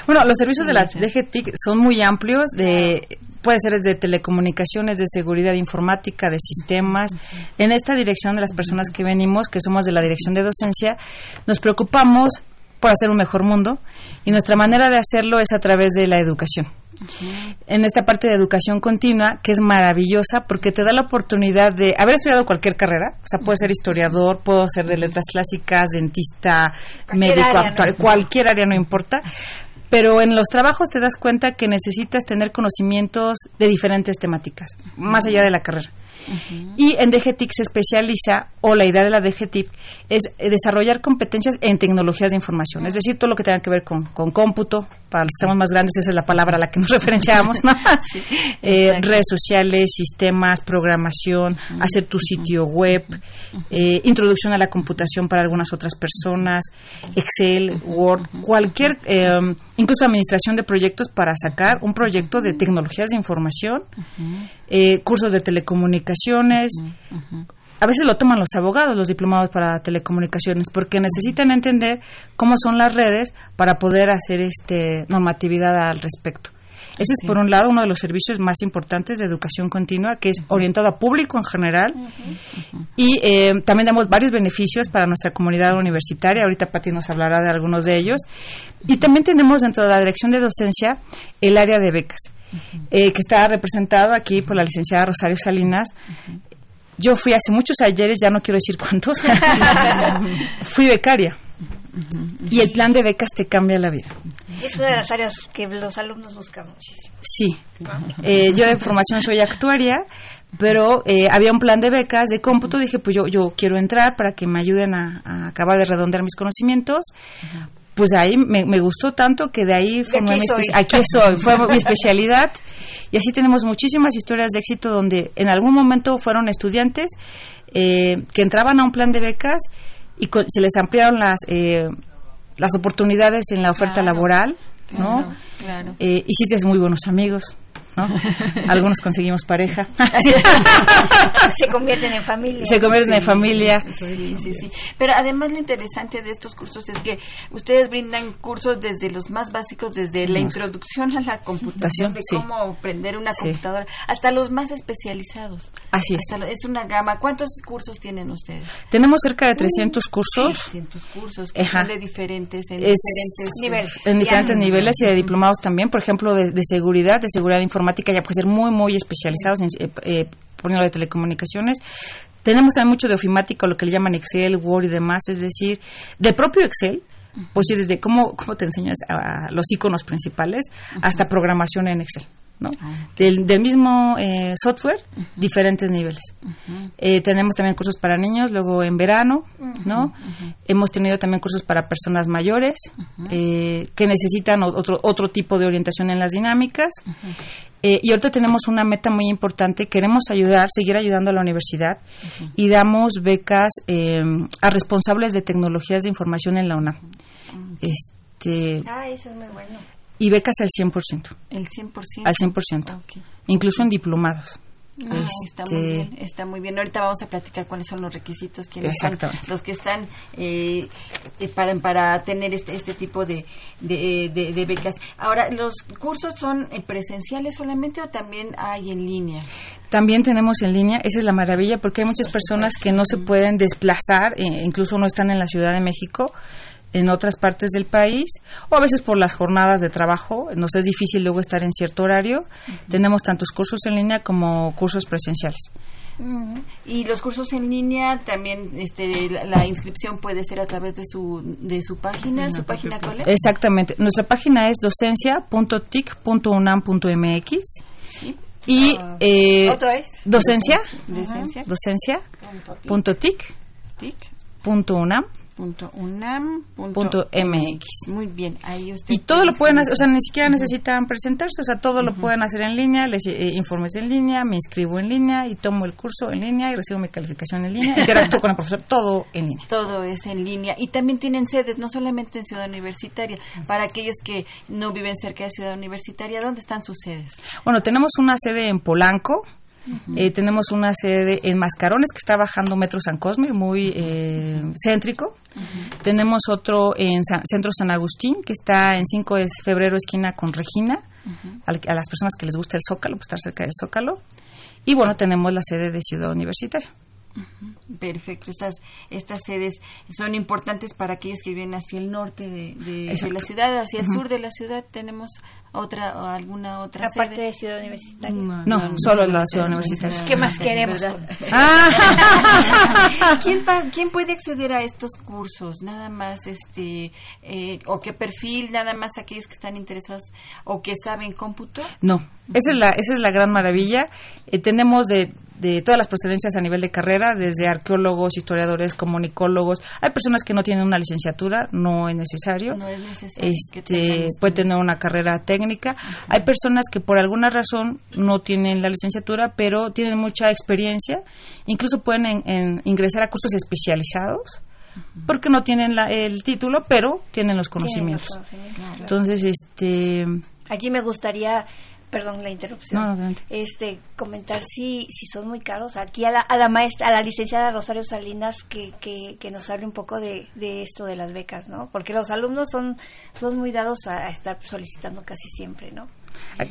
Bueno, los servicios de la DGTIC son muy amplios, de puede ser desde telecomunicaciones, de seguridad informática, de sistemas. En esta dirección de las personas que venimos, que somos de la dirección de docencia, nos preocupamos por hacer un mejor mundo y nuestra manera de hacerlo es a través de la educación. En esta parte de educación continua, que es maravillosa porque te da la oportunidad de haber estudiado cualquier carrera, o sea, puede ser historiador, puedo ser de letras clásicas, dentista, Cualquier médico, área, ¿no? actuario, cualquier área no importa, pero en los trabajos te das cuenta que necesitas tener conocimientos de diferentes temáticas, más allá de la carrera. Y en DGTIC se especializa, o la idea de la DGTIC es eh, desarrollar competencias en tecnologías de información, es decir, todo lo que tenga que ver con, con cómputo, para los estamos más grandes, esa es la palabra a la que nos <laughs> referenciamos, ¿no? Eh, redes sociales, sistemas, programación, hacer tu sitio web, eh, introducción a la computación para algunas otras personas, Excel, Word, cualquier, eh, incluso administración de proyectos para sacar un proyecto de tecnologías de información, eh, cursos de telecomunicaciones. A veces lo toman los abogados, los diplomados para telecomunicaciones, porque necesitan entender cómo son las redes para poder hacer este normatividad al respecto. Ese es, por un lado, uno de los servicios más importantes de educación continua, que es orientado a público en general. Y eh, también damos varios beneficios para nuestra comunidad universitaria. Ahorita Pati nos hablará de algunos de ellos. Y también tenemos dentro de la dirección de docencia el área de becas, eh, que está representado aquí por la licenciada Rosario Salinas. Yo fui hace muchos ayeres, ya no quiero decir cuántos, <laughs> fui becaria. Y el plan de becas te cambia la vida. Es una de las áreas que los alumnos buscan muchísimo. Sí. Eh, yo de formación soy actuaria, pero eh, había un plan de becas de cómputo. Dije, pues yo, yo quiero entrar para que me ayuden a, a acabar de redondear mis conocimientos. Pues ahí me, me gustó tanto que de ahí fue aquí mi soy. espe- aquí soy, fue mi especialidad. Y así tenemos muchísimas historias de éxito donde en algún momento fueron estudiantes eh, que entraban a un plan de becas y co- se les ampliaron las eh, las oportunidades en la oferta Claro, laboral, ¿no? claro, claro. Eh, hiciste muy buenos amigos, ¿no? <laughs> Algunos conseguimos pareja. <laughs> Se convierten en familia. Se convierten en familia. Sí, sí, sí. Pero además lo interesante de estos cursos es que ustedes brindan cursos desde los más básicos, desde la introducción a la computación, de cómo aprender una computadora, hasta los más especializados. Así es. Hasta es una gama. ¿Cuántos cursos tienen ustedes? Tenemos cerca de 300 cursos 300 cursos que son de diferentes, en Es- diferentes Niveles. en diferentes Ya. niveles y de diplomados también, por ejemplo, de, de seguridad, de seguridad informática, ya puede ser muy, muy especializados en eh, eh, poniendo de telecomunicaciones. Tenemos también mucho de ofimática, lo que le llaman Excel, Word y demás, es decir, del propio Excel, pues sí, desde cómo, cómo te enseñas a, a los iconos principales hasta programación en Excel. ¿No? del, del mismo eh, software, diferentes niveles. Eh, tenemos también cursos para niños, luego en verano, ¿no? Hemos tenido también cursos para personas mayores eh, que necesitan otro, otro tipo de orientación en las dinámicas. Eh, y ahorita tenemos una meta muy importante, queremos ayudar, seguir ayudando a la universidad y damos becas eh, a responsables de tecnologías de información en la UNAM. Este, Ah, eso es muy bueno. Y becas al 100%, El 100%. al 100%, Ok. incluso en diplomados. Ah, está muy Este, bien, está muy bien. Ahorita vamos a platicar cuáles son los requisitos, quiénes son los que están eh, eh, para, para tener este, este tipo de, de, de- de becas. Ahora, ¿los cursos son eh, presenciales solamente o también hay en línea? También tenemos en línea, esa es la maravilla, porque hay muchas personas que no se pueden desplazar, eh, incluso no están en la Ciudad de México, en otras partes del país, o a veces por las jornadas de trabajo, nos es difícil luego estar en cierto horario. Tenemos tantos cursos en línea como cursos presenciales. Y los cursos en línea también, este, la, la inscripción puede ser a través de su, de su página. ¿Su página cuál es? Exactamente. Nuestra página es docencia.tic.unam.mx. Y eh, ¿Otra vez? docencia, Docencia. docencia, Punto punto tic, tic. punto unam, Punto unam. punto mx. Muy bien, ahí usted. Y todo lo pueden hacer, o sea, ni siquiera necesitan presentarse, o sea, todo lo pueden hacer en línea, les eh, informes en línea, me inscribo en línea y tomo el curso en línea y recibo mi calificación en línea, interactúo con el profesor, todo en línea. Todo es en línea. Y también tienen sedes, no solamente en Ciudad Universitaria. Para aquellos que no viven cerca de Ciudad Universitaria, ¿dónde están sus sedes? Bueno, tenemos una sede en Polanco, eh, tenemos una sede en Mascarones, que está bajando Metro San Cosme, muy eh, céntrico. Tenemos otro en San- Centro San Agustín, que está en 5 de febrero, esquina con Regina, al- a las personas que les gusta el Zócalo, pues estar cerca del Zócalo. Y bueno, tenemos la sede de Ciudad Universitaria. Perfecto, estas estas sedes son importantes para aquellos que viven hacia el norte de, de- de Exacto. la ciudad, hacia el sur de la ciudad. ¿Tenemos otra o alguna otra La sede? parte de Ciudad Universitaria. No, solo la Ciudad Universitaria. ¿Qué más queremos? Ah. <laughs> ¿Quién, pa- quién puede acceder a estos cursos? Nada más, este, eh, o qué perfil, nada más aquellos que están interesados o que saben cómputo. No, esa es la, esa es la gran maravilla. Eh, tenemos de, de todas las procedencias a nivel de carrera, desde arqueólogos, historiadores, comunicólogos. Hay personas que no tienen una licenciatura, no es necesario. No es necesario Este, puede tener una carrera técnica. Hay personas que por alguna razón no tienen la licenciatura, pero tienen mucha experiencia. Incluso pueden en- en ingresar a cursos especializados porque no tienen la- el título, pero tienen los conocimientos. conocimientos. Entonces, este, Aquí me gustaría, perdón la interrupción, No, este comentar si si son muy caros. Aquí a la, a la maestra, a la licenciada Rosario Salinas que, que, que nos hable un poco de, de esto de las becas, ¿no? Porque los alumnos son son muy dados a, a estar solicitando casi siempre, ¿no?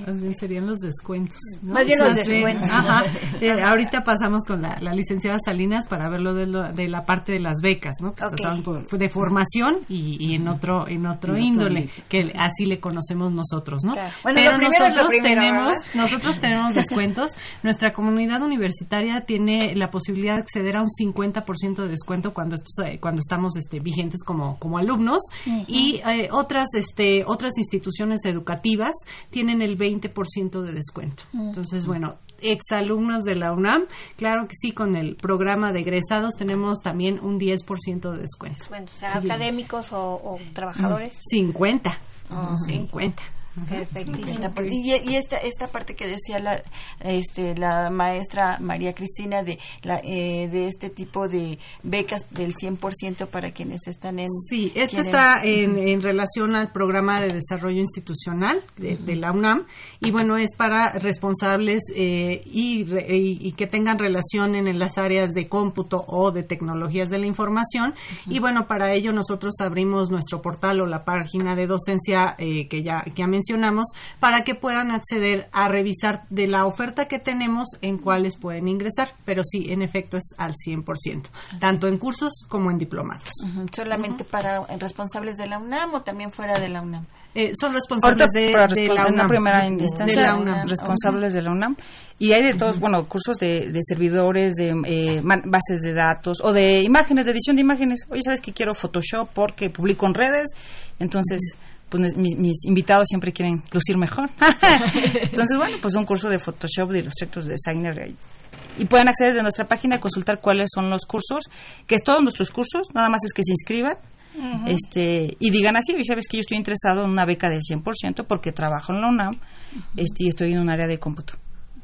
Más bien serían los descuentos. ¿no? Más bien los Sí, descuentos. Ajá. <laughs> Eh, ahorita pasamos con la, la licenciada Salinas para ver lo de, lo- de la parte de las becas, ¿no? Que Ok. están por- de formación y, y en otro en otro En índole, que así le conocemos nosotros, ¿no? Claro. Bueno, Pero nosotros primero, tenemos ¿verdad? nosotros tenemos descuentos. Nuestra comunidad universitaria tiene la posibilidad de acceder a un 50% de descuento cuando estos, eh, cuando estamos este, vigentes como como alumnos y eh, otras este otras instituciones educativas tienen el 20% de descuento. Entonces, bueno, exalumnos de la UNAM, claro que sí, con el programa de egresados tenemos también un 10% de descuento. Bueno, o sea, académicos o, o trabajadores. 50. Ah, 50. Esta parte- y, y esta esta parte que decía la este la maestra María Cristina de la, eh, de este tipo de becas del 100% para quienes están en Sí, este quieren- está en, en relación al programa de desarrollo institucional de, de la UNAM. Y bueno, es para responsables eh, y, re- y- y que tengan relación en las áreas de cómputo o de tecnologías de la información. Y bueno, para ello nosotros abrimos nuestro portal o la página de docencia eh, que ya que ya mencionamos para que puedan acceder a revisar de la oferta que tenemos en cuáles pueden ingresar, pero sí, en efecto es al 100%, tanto en cursos como en diplomados. Solamente para responsables de la UNAM o también fuera de la UNAM. Eh, son responsables de, de la en la UNAM. primera De instancia, la UNAM. responsables de la UNAM. Y hay de todos, bueno, cursos de, de servidores, de eh, man- bases de datos o de imágenes, de edición de imágenes. Oye, ¿sabes que quiero Photoshop porque publico en redes? Entonces, pues mis, mis invitados siempre quieren lucir mejor. <laughs> Entonces, bueno, pues un curso de Photoshop, de Illustrator, de Designer. Y pueden acceder desde nuestra página a consultar cuáles son los cursos, que es todos nuestros cursos, nada más es que se inscriban este y digan así, "Oye, sabes que yo estoy interesado en una beca del 100% porque trabajo en la UNAM este, y estoy en un área de cómputo.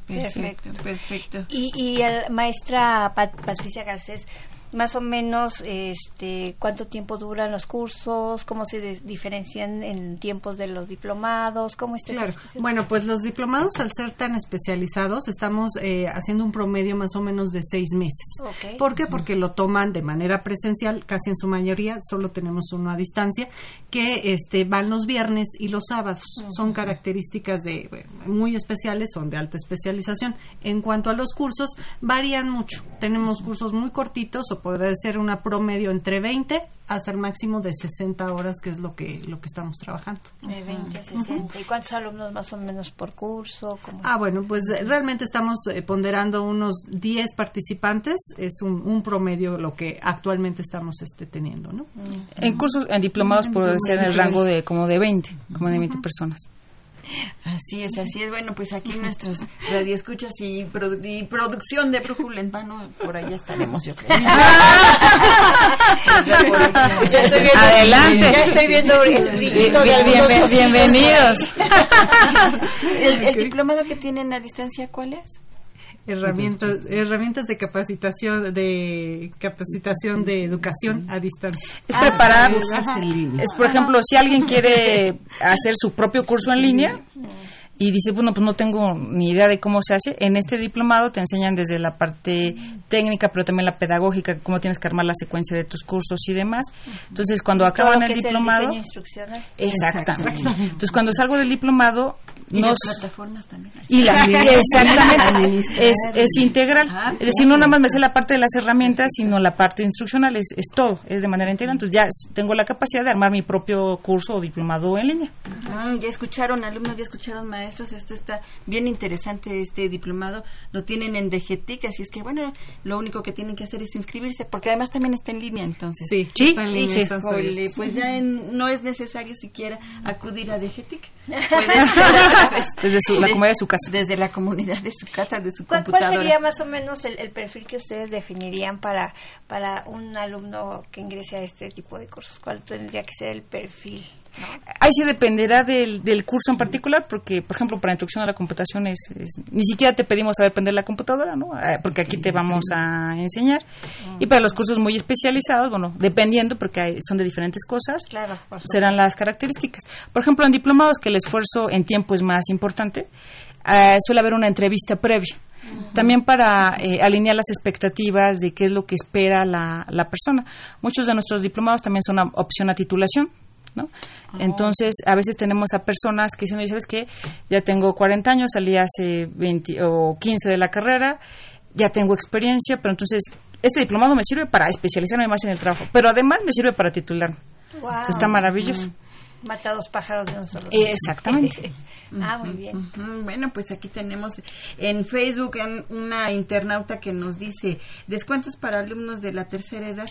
Perfecto. perfecto. Y, y el- maestra Pat- Patricia Garcés, más o menos, este, ¿cuánto tiempo duran los cursos? ¿Cómo se de- diferencian en tiempos de los diplomados? ¿Cómo está Claro. Bueno, pues los diplomados, al ser tan especializados, estamos eh, haciendo un promedio más o menos de seis meses. Ok. ¿Por qué? Porque lo toman de manera presencial, casi en su mayoría, solo tenemos uno a distancia, que este, van los viernes y los sábados. Son características de bueno, muy especiales, son de alta especialización. En cuanto a los cursos, varían mucho. Tenemos cursos muy cortitos o podrá ser una promedio entre 20 hasta el máximo de 60 horas, que es lo que, lo que estamos trabajando. De 20 a 60. ¿Y cuántos alumnos más o menos por curso? ¿Cómo? Ah, bueno, pues eh, realmente estamos eh, ponderando unos 10 participantes, es un, un promedio lo que actualmente estamos este, teniendo, ¿no? En cursos, en diplomados puede ser en el rango de como de 20, como de 20 personas. Así es, así es. Bueno, pues aquí nuestros radioescuchas y, produ- y producción de Brújula en Vano, por allá estaremos, yo creo. <laughs> Ya estoy viendo- <laughs> Adelante. Ya estoy viendo el Bien- bienvenidos. <laughs> ¿El, el diplomado que tienen a distancia cuál es? Herramientas, herramientas de capacitación, de capacitación de educación a distancia. Es preparar, Ajá. es por ejemplo, si alguien quiere <laughs> hacer su propio curso en línea y dice, bueno, pues no tengo ni idea de cómo se hace, en este diplomado te enseñan desde la parte técnica, pero también la pedagógica, cómo tienes que armar la secuencia de tus cursos y demás. Entonces, cuando Todo acaban el que es diplomado, diseño instruccional. exactamente. Entonces, cuando salgo del diplomado, Y las plataformas también. y la, exactamente <laughs> es, es integral Ah, es decir no nada más me sé la parte de las herramientas sino la parte instruccional es, es todo es de manera integral entonces ya tengo la capacidad de armar mi propio curso o diplomado en línea Ah, ya escucharon alumnos, ya escucharon maestros, esto está bien interesante este diplomado, lo tienen en DGTIC, así es que bueno, lo único que tienen que hacer es inscribirse, porque además también está en línea, entonces. Sí, Sí, está en línea, sí. están pues ya en- no es necesario siquiera acudir a DGTIC. <laughs> Puedes- Desde su- la comodidad de su casa. Desde la comunidad de su casa, de su ¿Cuál, cuál computadora. sería más o menos el, el perfil que ustedes definirían para, para un alumno que ingrese a este tipo de cursos? ¿Cuál tendría que ser el perfil? Ahí sí dependerá del, del curso en particular porque por ejemplo para introducción a la computación es, es- ni siquiera te pedimos saber prender la computadora no Ah, porque aquí te vamos a enseñar y para los cursos muy especializados bueno dependiendo porque hay- son de diferentes cosas Claro, serán las características. Por ejemplo, en diplomados que el esfuerzo en tiempo es más importante, eh, suele haber una entrevista previa. También para eh, alinear las expectativas de qué es lo que espera la, la persona. Muchos de nuestros diplomados también son una opción a titulación. ¿No? Entonces, a veces tenemos a personas que dicen, oye, ¿sabes qué? Ya tengo 40 años, salí hace 20 o 15 de la carrera, ya tengo experiencia, pero entonces este diplomado me sirve para especializarme más en el trabajo, pero además me sirve para titularme. Wow. Entonces, está maravilloso. Mata dos pájaros de un solo. Eh, exactamente. <laughs> ah, muy bien. Bueno, pues aquí tenemos en Facebook en una internauta que nos dice descuentos para alumnos de la tercera edad.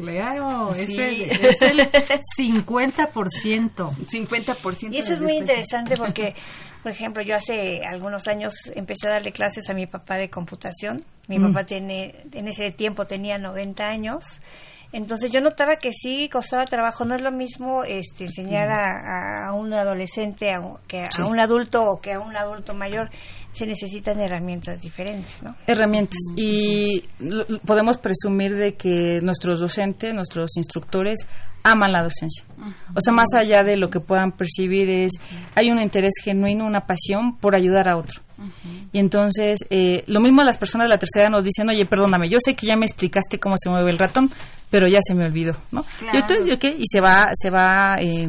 Claro, es Sí. el, es el <laughs> 50%. 50%. Y eso es muy interesante porque, <laughs> por ejemplo, yo hace algunos años empecé a darle clases a mi papá de computación. Mi Mm. papá tiene, en ese tiempo tenía 90 años. Entonces yo notaba que sí costaba trabajo. No es lo mismo este, enseñar a, a un adolescente a un- que a Sí. un adulto o que a un adulto mayor. Se necesitan herramientas diferentes, ¿no? herramientas y podemos presumir de que nuestros docentes, nuestros instructores aman la docencia. O sea, más allá de lo que puedan percibir es hay un interés genuino, una pasión por ayudar a otro. Y entonces, eh, lo mismo las personas de la tercera nos dicen, oye, perdóname, yo sé que ya me explicaste cómo se mueve el ratón, pero ya se me olvidó, ¿no? Claro. Yo qué, y se va, se va, eh,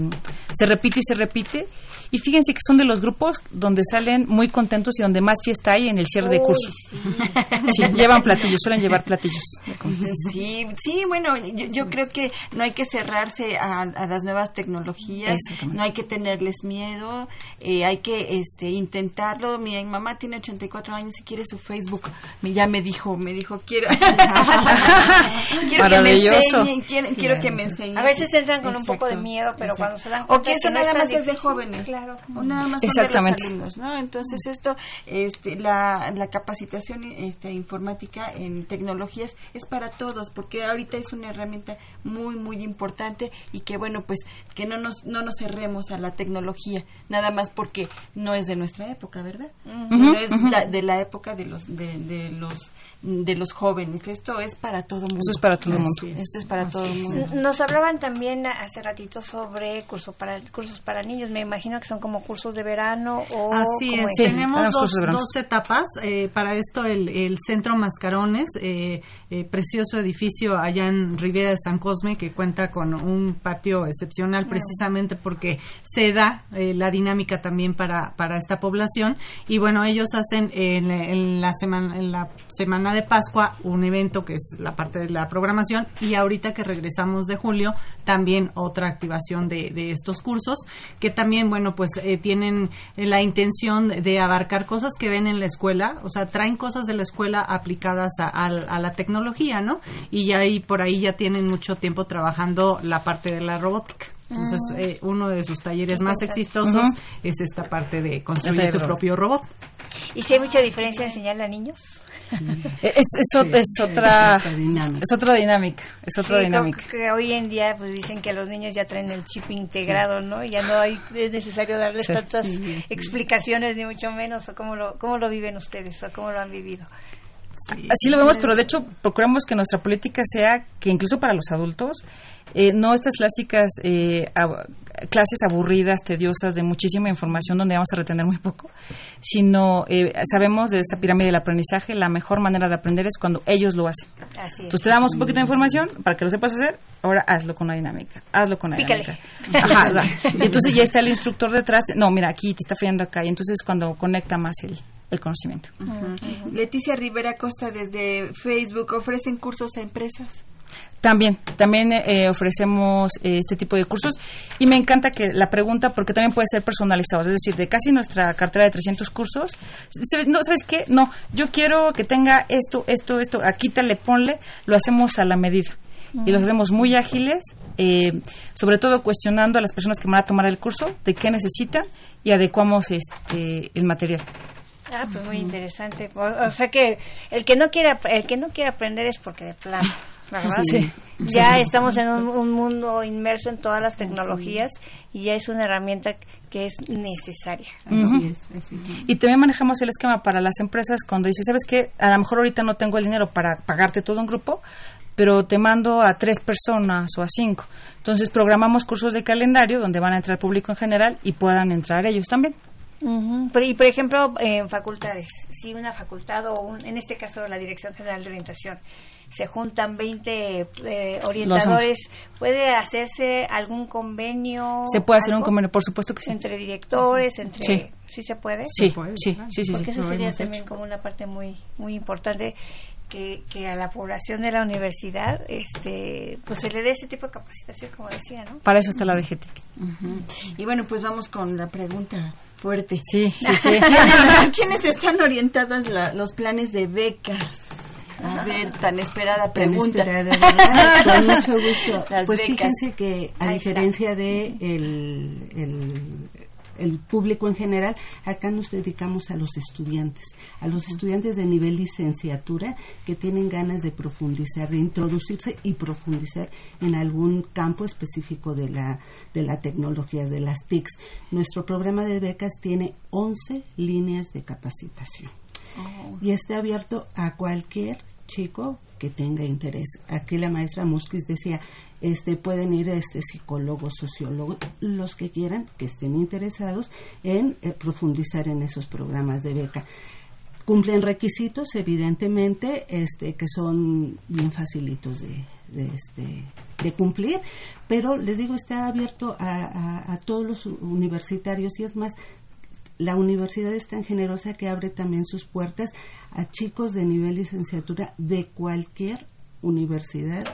se repite y se repite. Y fíjense que son de los grupos donde salen muy contentos y donde más fiesta hay en el cierre de Uy, cursos. sí. Sí, llevan platillos, suelen llevar platillos. Sí, sí, bueno, yo, yo creo que no hay que cerrarse a, a las nuevas tecnologías, Exactamente. no hay que tenerles miedo, eh, hay que este, intentarlo. Mi mamá tiene 84 años y quiere su Facebook. Me, ya me dijo, me dijo, quiero, <laughs> quiero que me enseñen, quiero, quiero que me enseñen. A veces entran con un poco de miedo, pero exacto. cuando se dan O cuenta que eso que no nada más es de jóvenes. claro. O nada más son Exactamente. de los alumnos, ¿no? Entonces esto, este, la, la capacitación este, informática en tecnologías es para todos, porque ahorita es una herramienta muy, muy importante y que bueno, pues que no nos, no nos cerremos a la tecnología, nada más porque no es de nuestra época, ¿verdad? Sino es la- de la época de los, de, de los de los jóvenes. Esto es para todo mundo. Esto es para todo el mundo. Así es. Esto es para todo el mundo. Nos hablaban también hace ratito sobre curso para, cursos para niños. Me imagino que son como cursos de verano o... Así ¿cómo es, Sí, tenemos dos, dos etapas. eh, para esto, el, el Centro Mascarones, eh, eh, precioso edificio allá en Rivera de San Cosme, que cuenta con un patio excepcional precisamente porque se da eh, la dinámica también para, para esta población. Y bueno, ellos hacen en, en la semana, en la semana de Pascua un evento que es la parte de la programación y ahorita que regresamos de julio también otra activación de, de estos cursos que también bueno pues eh, tienen la intención de abarcar cosas que ven en la escuela o sea traen cosas de la escuela aplicadas a, a- a la tecnología no y ya ahí por ahí ya tienen mucho tiempo trabajando la parte de la robótica Entonces, Ujú. eh, uno de sus talleres más exitosos es esta parte de construir tu propio robot. ¿Y si hay mucha diferencia en enseñarle a niños? Es, es, o- es otra es otra dinámica, es otra Sí, dinámica. que hoy en día pues dicen que los niños ya traen el chip integrado, ¿no? Y ya no hay es necesario darles Sí. tantas explicaciones ni mucho menos o cómo lo cómo lo viven ustedes o cómo lo han vivido. Así lo vemos, pero de hecho procuramos que nuestra política sea que incluso para los adultos, eh, no estas clásicas eh, ab- clases aburridas, tediosas, de muchísima información donde vamos a retener muy poco, sino eh, sabemos de esa pirámide del aprendizaje, la mejor manera de aprender es cuando ellos lo hacen. Así es. Entonces te damos un poquito de información para que lo sepas hacer, ahora hazlo con la dinámica, hazlo con la Pícale. dinámica. Ajá, <laughs> entonces ya está el instructor detrás, de- no, mira, aquí te está fallando acá, y entonces cuando conecta más el, el conocimiento. Leticia Rivera Costa desde Facebook ofrecen cursos a empresas. También, también eh, ofrecemos eh, este tipo de cursos. Y me encanta que la pregunta, porque también puede ser personalizado, es decir, de casi nuestra cartera de 300 cursos, no, ¿sabes qué? No, yo quiero que tenga esto, esto, esto, aquí te le ponle, lo hacemos a la medida. Y los hacemos muy ágiles, eh, sobre todo cuestionando a las personas que van a tomar el curso de qué necesitan y adecuamos este el material. Ah, pues muy interesante. O, o sea que el que no quiere el que no quiere aprender es porque de plano, ¿verdad? Sí. Ya Sí. estamos en un, un mundo inmerso en todas las tecnologías y ya es una herramienta que es necesaria. Ujú. Y también manejamos el esquema para las empresas cuando dices, ¿sabes qué? A lo mejor ahorita no tengo el dinero para pagarte todo un grupo, pero te mando a tres personas o a cinco. Entonces programamos cursos de calendario donde van a entrar público en general y puedan entrar ellos también. Ujú. Por- y por ejemplo, en facultades, si una facultad o un- en este caso la Dirección General de Orientación se juntan 20 eh, orientadores, ¿puede hacerse algún convenio? Se puede hacer un convenio, por supuesto que sí. Entre directores, entre... Sí. ¿Sí se puede? Sí, sí, sí, sí, Porque sí. eso sería también como una parte muy muy importante que, que a la población de la universidad este pues se le dé ese tipo de capacitación, como decía, ¿no? Para eso está la DGT. Y bueno, pues vamos con la pregunta fuerte. Sí, sí, sí. ¿A <laughs> quiénes están orientados la- los planes de becas? A ver, tan esperada Tan pregunta. esperada, <laughs> ¿verdad? Con mucho gusto. Las pues becas. fíjense que a Ahí está. diferencia de el, el, el público en general, acá nos dedicamos a los estudiantes, a los estudiantes de nivel licenciatura que tienen ganas de profundizar, de introducirse y profundizar en algún campo específico de la, de la tecnología, de las TICs. Nuestro programa de becas tiene 11 líneas de capacitación y está abierto a cualquier chico que tenga interés. Aquí la maestra Musquiz decía, este pueden ir este psicólogos, sociólogos, los que quieran, que estén interesados en eh, profundizar en esos programas de beca. Cumplen requisitos, evidentemente, este, que son bien facilitos de, de, este, de cumplir, pero les digo, está abierto a- a todos los universitarios y es más, la universidad es tan generosa que abre también sus puertas a chicos de nivel licenciatura de cualquier universidad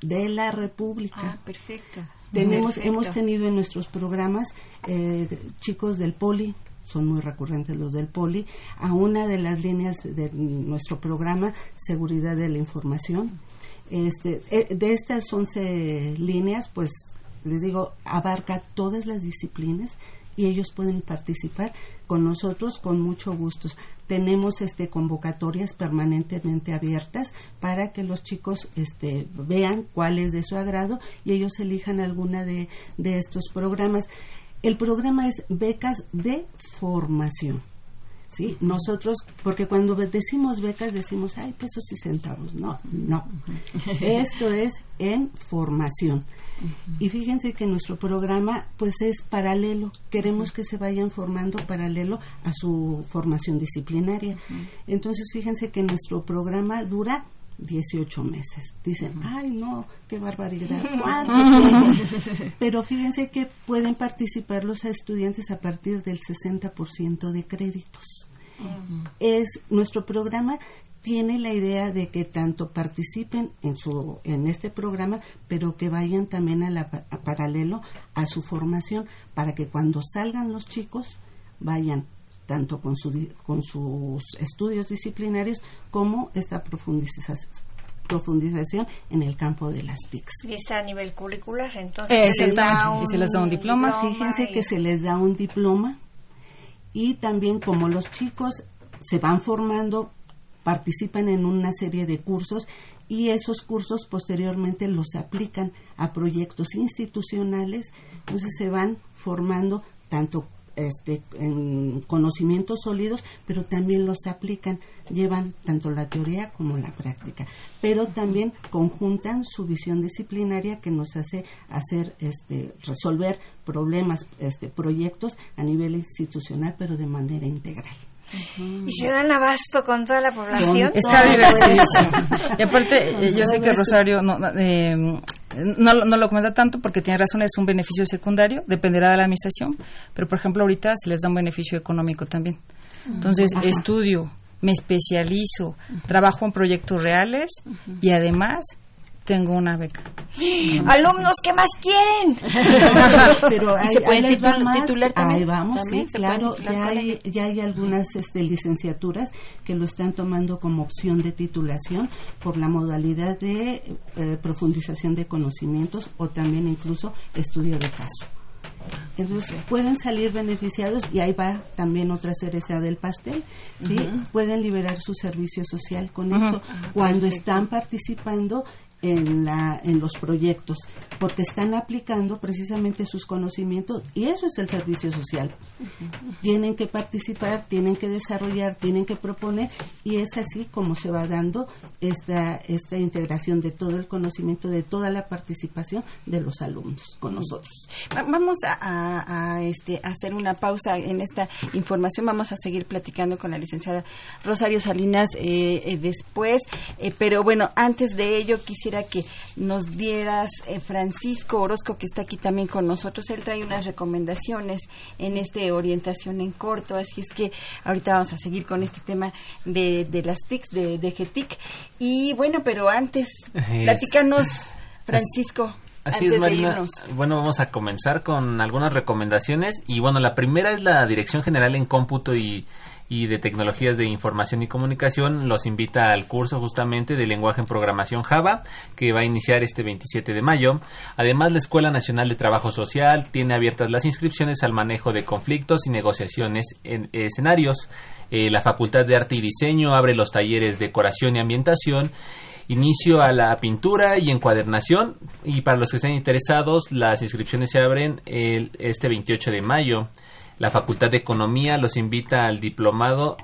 de la República. Ah, perfecto. Tenemos, Perfecto. hemos tenido en nuestros programas eh, chicos del Poli, son muy recurrentes los del Poli, a una de las líneas de nuestro programa, Seguridad de la Información. Este, eh, de estas 11 líneas, pues les digo, abarca todas las disciplinas y ellos pueden participar con nosotros con mucho gusto. Tenemos este convocatorias permanentemente abiertas para que los chicos este, vean cuál es de su agrado y ellos elijan alguna de, de estos programas. El programa es becas de formación. ¿sí? Nosotros, porque cuando decimos becas decimos, ay, pesos y centavos. No, no. Esto es en formación. Y fíjense que nuestro programa pues es paralelo. Queremos que se vayan formando paralelo a su formación disciplinaria. Entonces, fíjense que nuestro programa dura 18 meses. Dicen, ay, no, qué barbaridad. <laughs> <laughs> Pero fíjense que pueden participar los estudiantes a partir del 60% de créditos. Es nuestro programa tiene la idea de que tanto participen en su en este programa, pero que vayan también a la pa- a paralelo a su formación para que cuando salgan los chicos vayan tanto con su di- con sus estudios disciplinarios como esta profundiza- profundización en el campo de las TICs. Y está a nivel curricular, entonces se les da un, y se les da un diploma. Fíjense que se les da un diploma y también como los chicos se van formando, participan en una serie de cursos y esos cursos posteriormente los aplican a proyectos institucionales, entonces se van formando tanto este, en conocimientos sólidos, pero también los aplican, llevan tanto la teoría como la práctica, pero también conjuntan su visión disciplinaria que nos hace hacer, este, resolver problemas, este, proyectos a nivel institucional, pero de manera integral. Y se dan abasto con toda la población. Está divertidísimo. y aparte, eh, yo sé que Rosario no, eh, no, no, lo comenta tanto porque tiene razón, es un beneficio secundario, dependerá de la administración, pero por ejemplo ahorita se les da un beneficio económico también. Entonces, estudio, me especializo, trabajo en proyectos reales y además tengo una beca. <gasps> Alumnos, ¿qué más quieren? <laughs> Pero se pueden ahí les va titul- más. titular también. Ahí vamos, También sí, claro. Ya hay, ya hay algunas este, licenciaturas que lo están tomando como opción de titulación por la modalidad de eh, profundización de conocimientos o también incluso estudio de caso. Entonces pueden salir beneficiados y ahí va también otra cereza del pastel, ¿sí? Pueden liberar su servicio social con eso cuando están participando en, la, en los proyectos, porque están aplicando precisamente sus conocimientos y eso es el servicio social. Tienen que participar, tienen que desarrollar, tienen que proponer y es así como se va dando esta, esta integración de todo el conocimiento, de toda la participación de los alumnos con nosotros. Va- Vamos a, a- este, hacer una pausa en esta información. Vamos a seguir platicando con la licenciada Rosario Salinas eh, eh, después. Eh, pero bueno, antes de ello quisiera que nos dieras eh, Francisco Orozco, que está aquí también con nosotros. Él trae unas recomendaciones en este orientación en corto. Así es que ahorita vamos a seguir con este tema de, de las TICs, de, de GETIC. Y bueno, pero antes, Es- platícanos, Francisco. Así antes es, Marina. Bueno, vamos a comenzar con algunas recomendaciones. Y bueno, la primera es la Dirección General en Cómputo y, y de Tecnologías de Información y Comunicación. Los invita al curso justamente de lenguaje en programación Java, que va a iniciar este 27 de mayo. Además, la Escuela Nacional de Trabajo Social tiene abiertas las inscripciones al manejo de conflictos y negociaciones en escenarios. Eh, la Facultad de Arte y Diseño abre los talleres de decoración y ambientación inicio a la pintura y encuadernación y para los que estén interesados las inscripciones se abren el, este 28 de mayo. La Facultad de Economía los invita al diplomado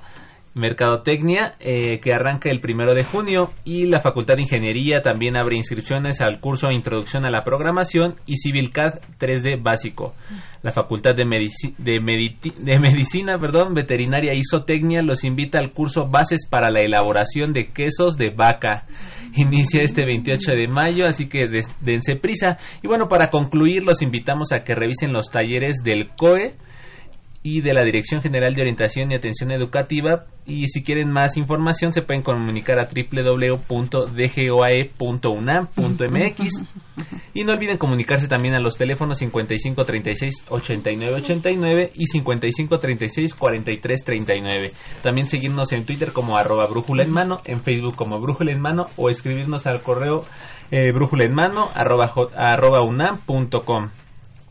Mercadotecnia eh, que arranca el primero de junio y la Facultad de Ingeniería también abre inscripciones al curso Introducción a la Programación y CivilCAD 3D básico. La Facultad de, de, de Medicina, perdón, Veterinaria y los invita al curso Bases para la elaboración de quesos de vaca. Inicia este 28 de mayo, así que dense prisa. Y bueno, para concluir, los invitamos a que revisen los talleres del COE y de la Dirección General de Orientación y Atención Educativa. Y si quieren más información, se pueden comunicar a www.dgoae.unam.mx. Y no olviden comunicarse también a los teléfonos 55 36 89 89 y 55 36 43 39. También seguirnos en Twitter como arroba brújula en mano, en Facebook como brújula en mano o escribirnos al correo eh, arroba.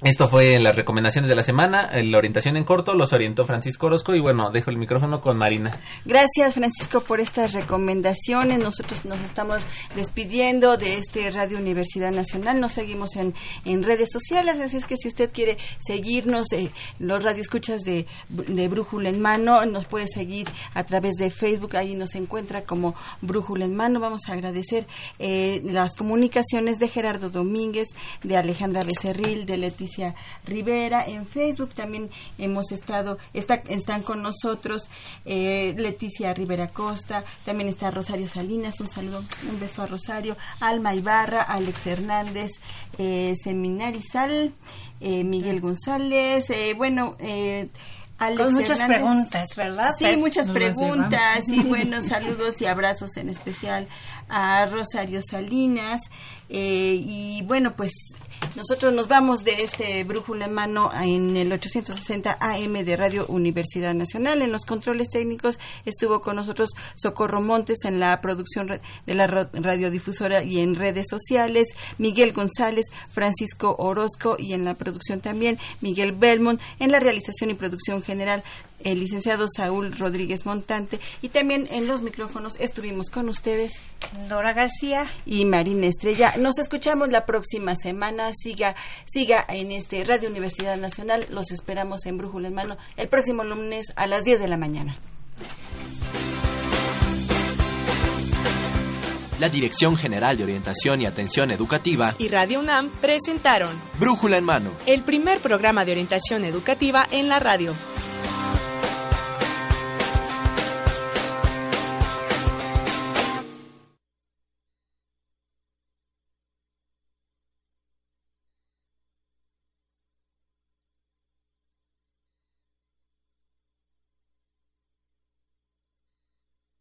Esto fue las recomendaciones de la semana, eh, la orientación en corto, los orientó Francisco Orozco y bueno, dejo el micrófono con Marina. Gracias, Francisco, por estas recomendaciones. Nosotros nos estamos despidiendo de este Radio Universidad Nacional. Nos seguimos en, en redes sociales, así es que si usted quiere seguirnos, eh, los radioescuchas de, de Brújula en Mano, nos puede seguir a través de Facebook. Ahí nos encuentra como Brújula en Mano. Vamos a agradecer eh, las comunicaciones de Gerardo Domínguez, de Alejandra Becerril, de Leticia Rivera. En Facebook también hemos estado, está, están con nosotros eh, Leticia Rivera Costa, también está Rosario Salinas, un saludo, un beso a Rosario, Alma Ibarra, Alex Hernández, eh, Seminarizal, eh, Miguel González, eh, bueno, eh, Alex Con muchas Hernández. preguntas, ¿verdad? Sí, muchas Nos preguntas y buenos saludos y abrazos en especial a Rosario Salinas. eh, y bueno, pues Nosotros nos vamos de este brújula en mano en el 860 AM de Radio Universidad Nacional. En los controles técnicos estuvo con nosotros Socorro Montes en la producción de la radiodifusora y en redes sociales, Miguel González, Francisco Orozco y en la producción también Miguel Belmont, en la realización y producción general el licenciado Saúl Rodríguez Montante y también en los micrófonos estuvimos con ustedes Dora García y Marina Estrella. Nos escuchamos la próxima semana. Siga siga en este Radio Universidad Nacional. Los esperamos en Brújula en Mano el próximo lunes a las 10 de la mañana. La Dirección General de Orientación y Atención Educativa y Radio UNAM presentaron Brújula en Mano, el primer programa de orientación educativa en la radio.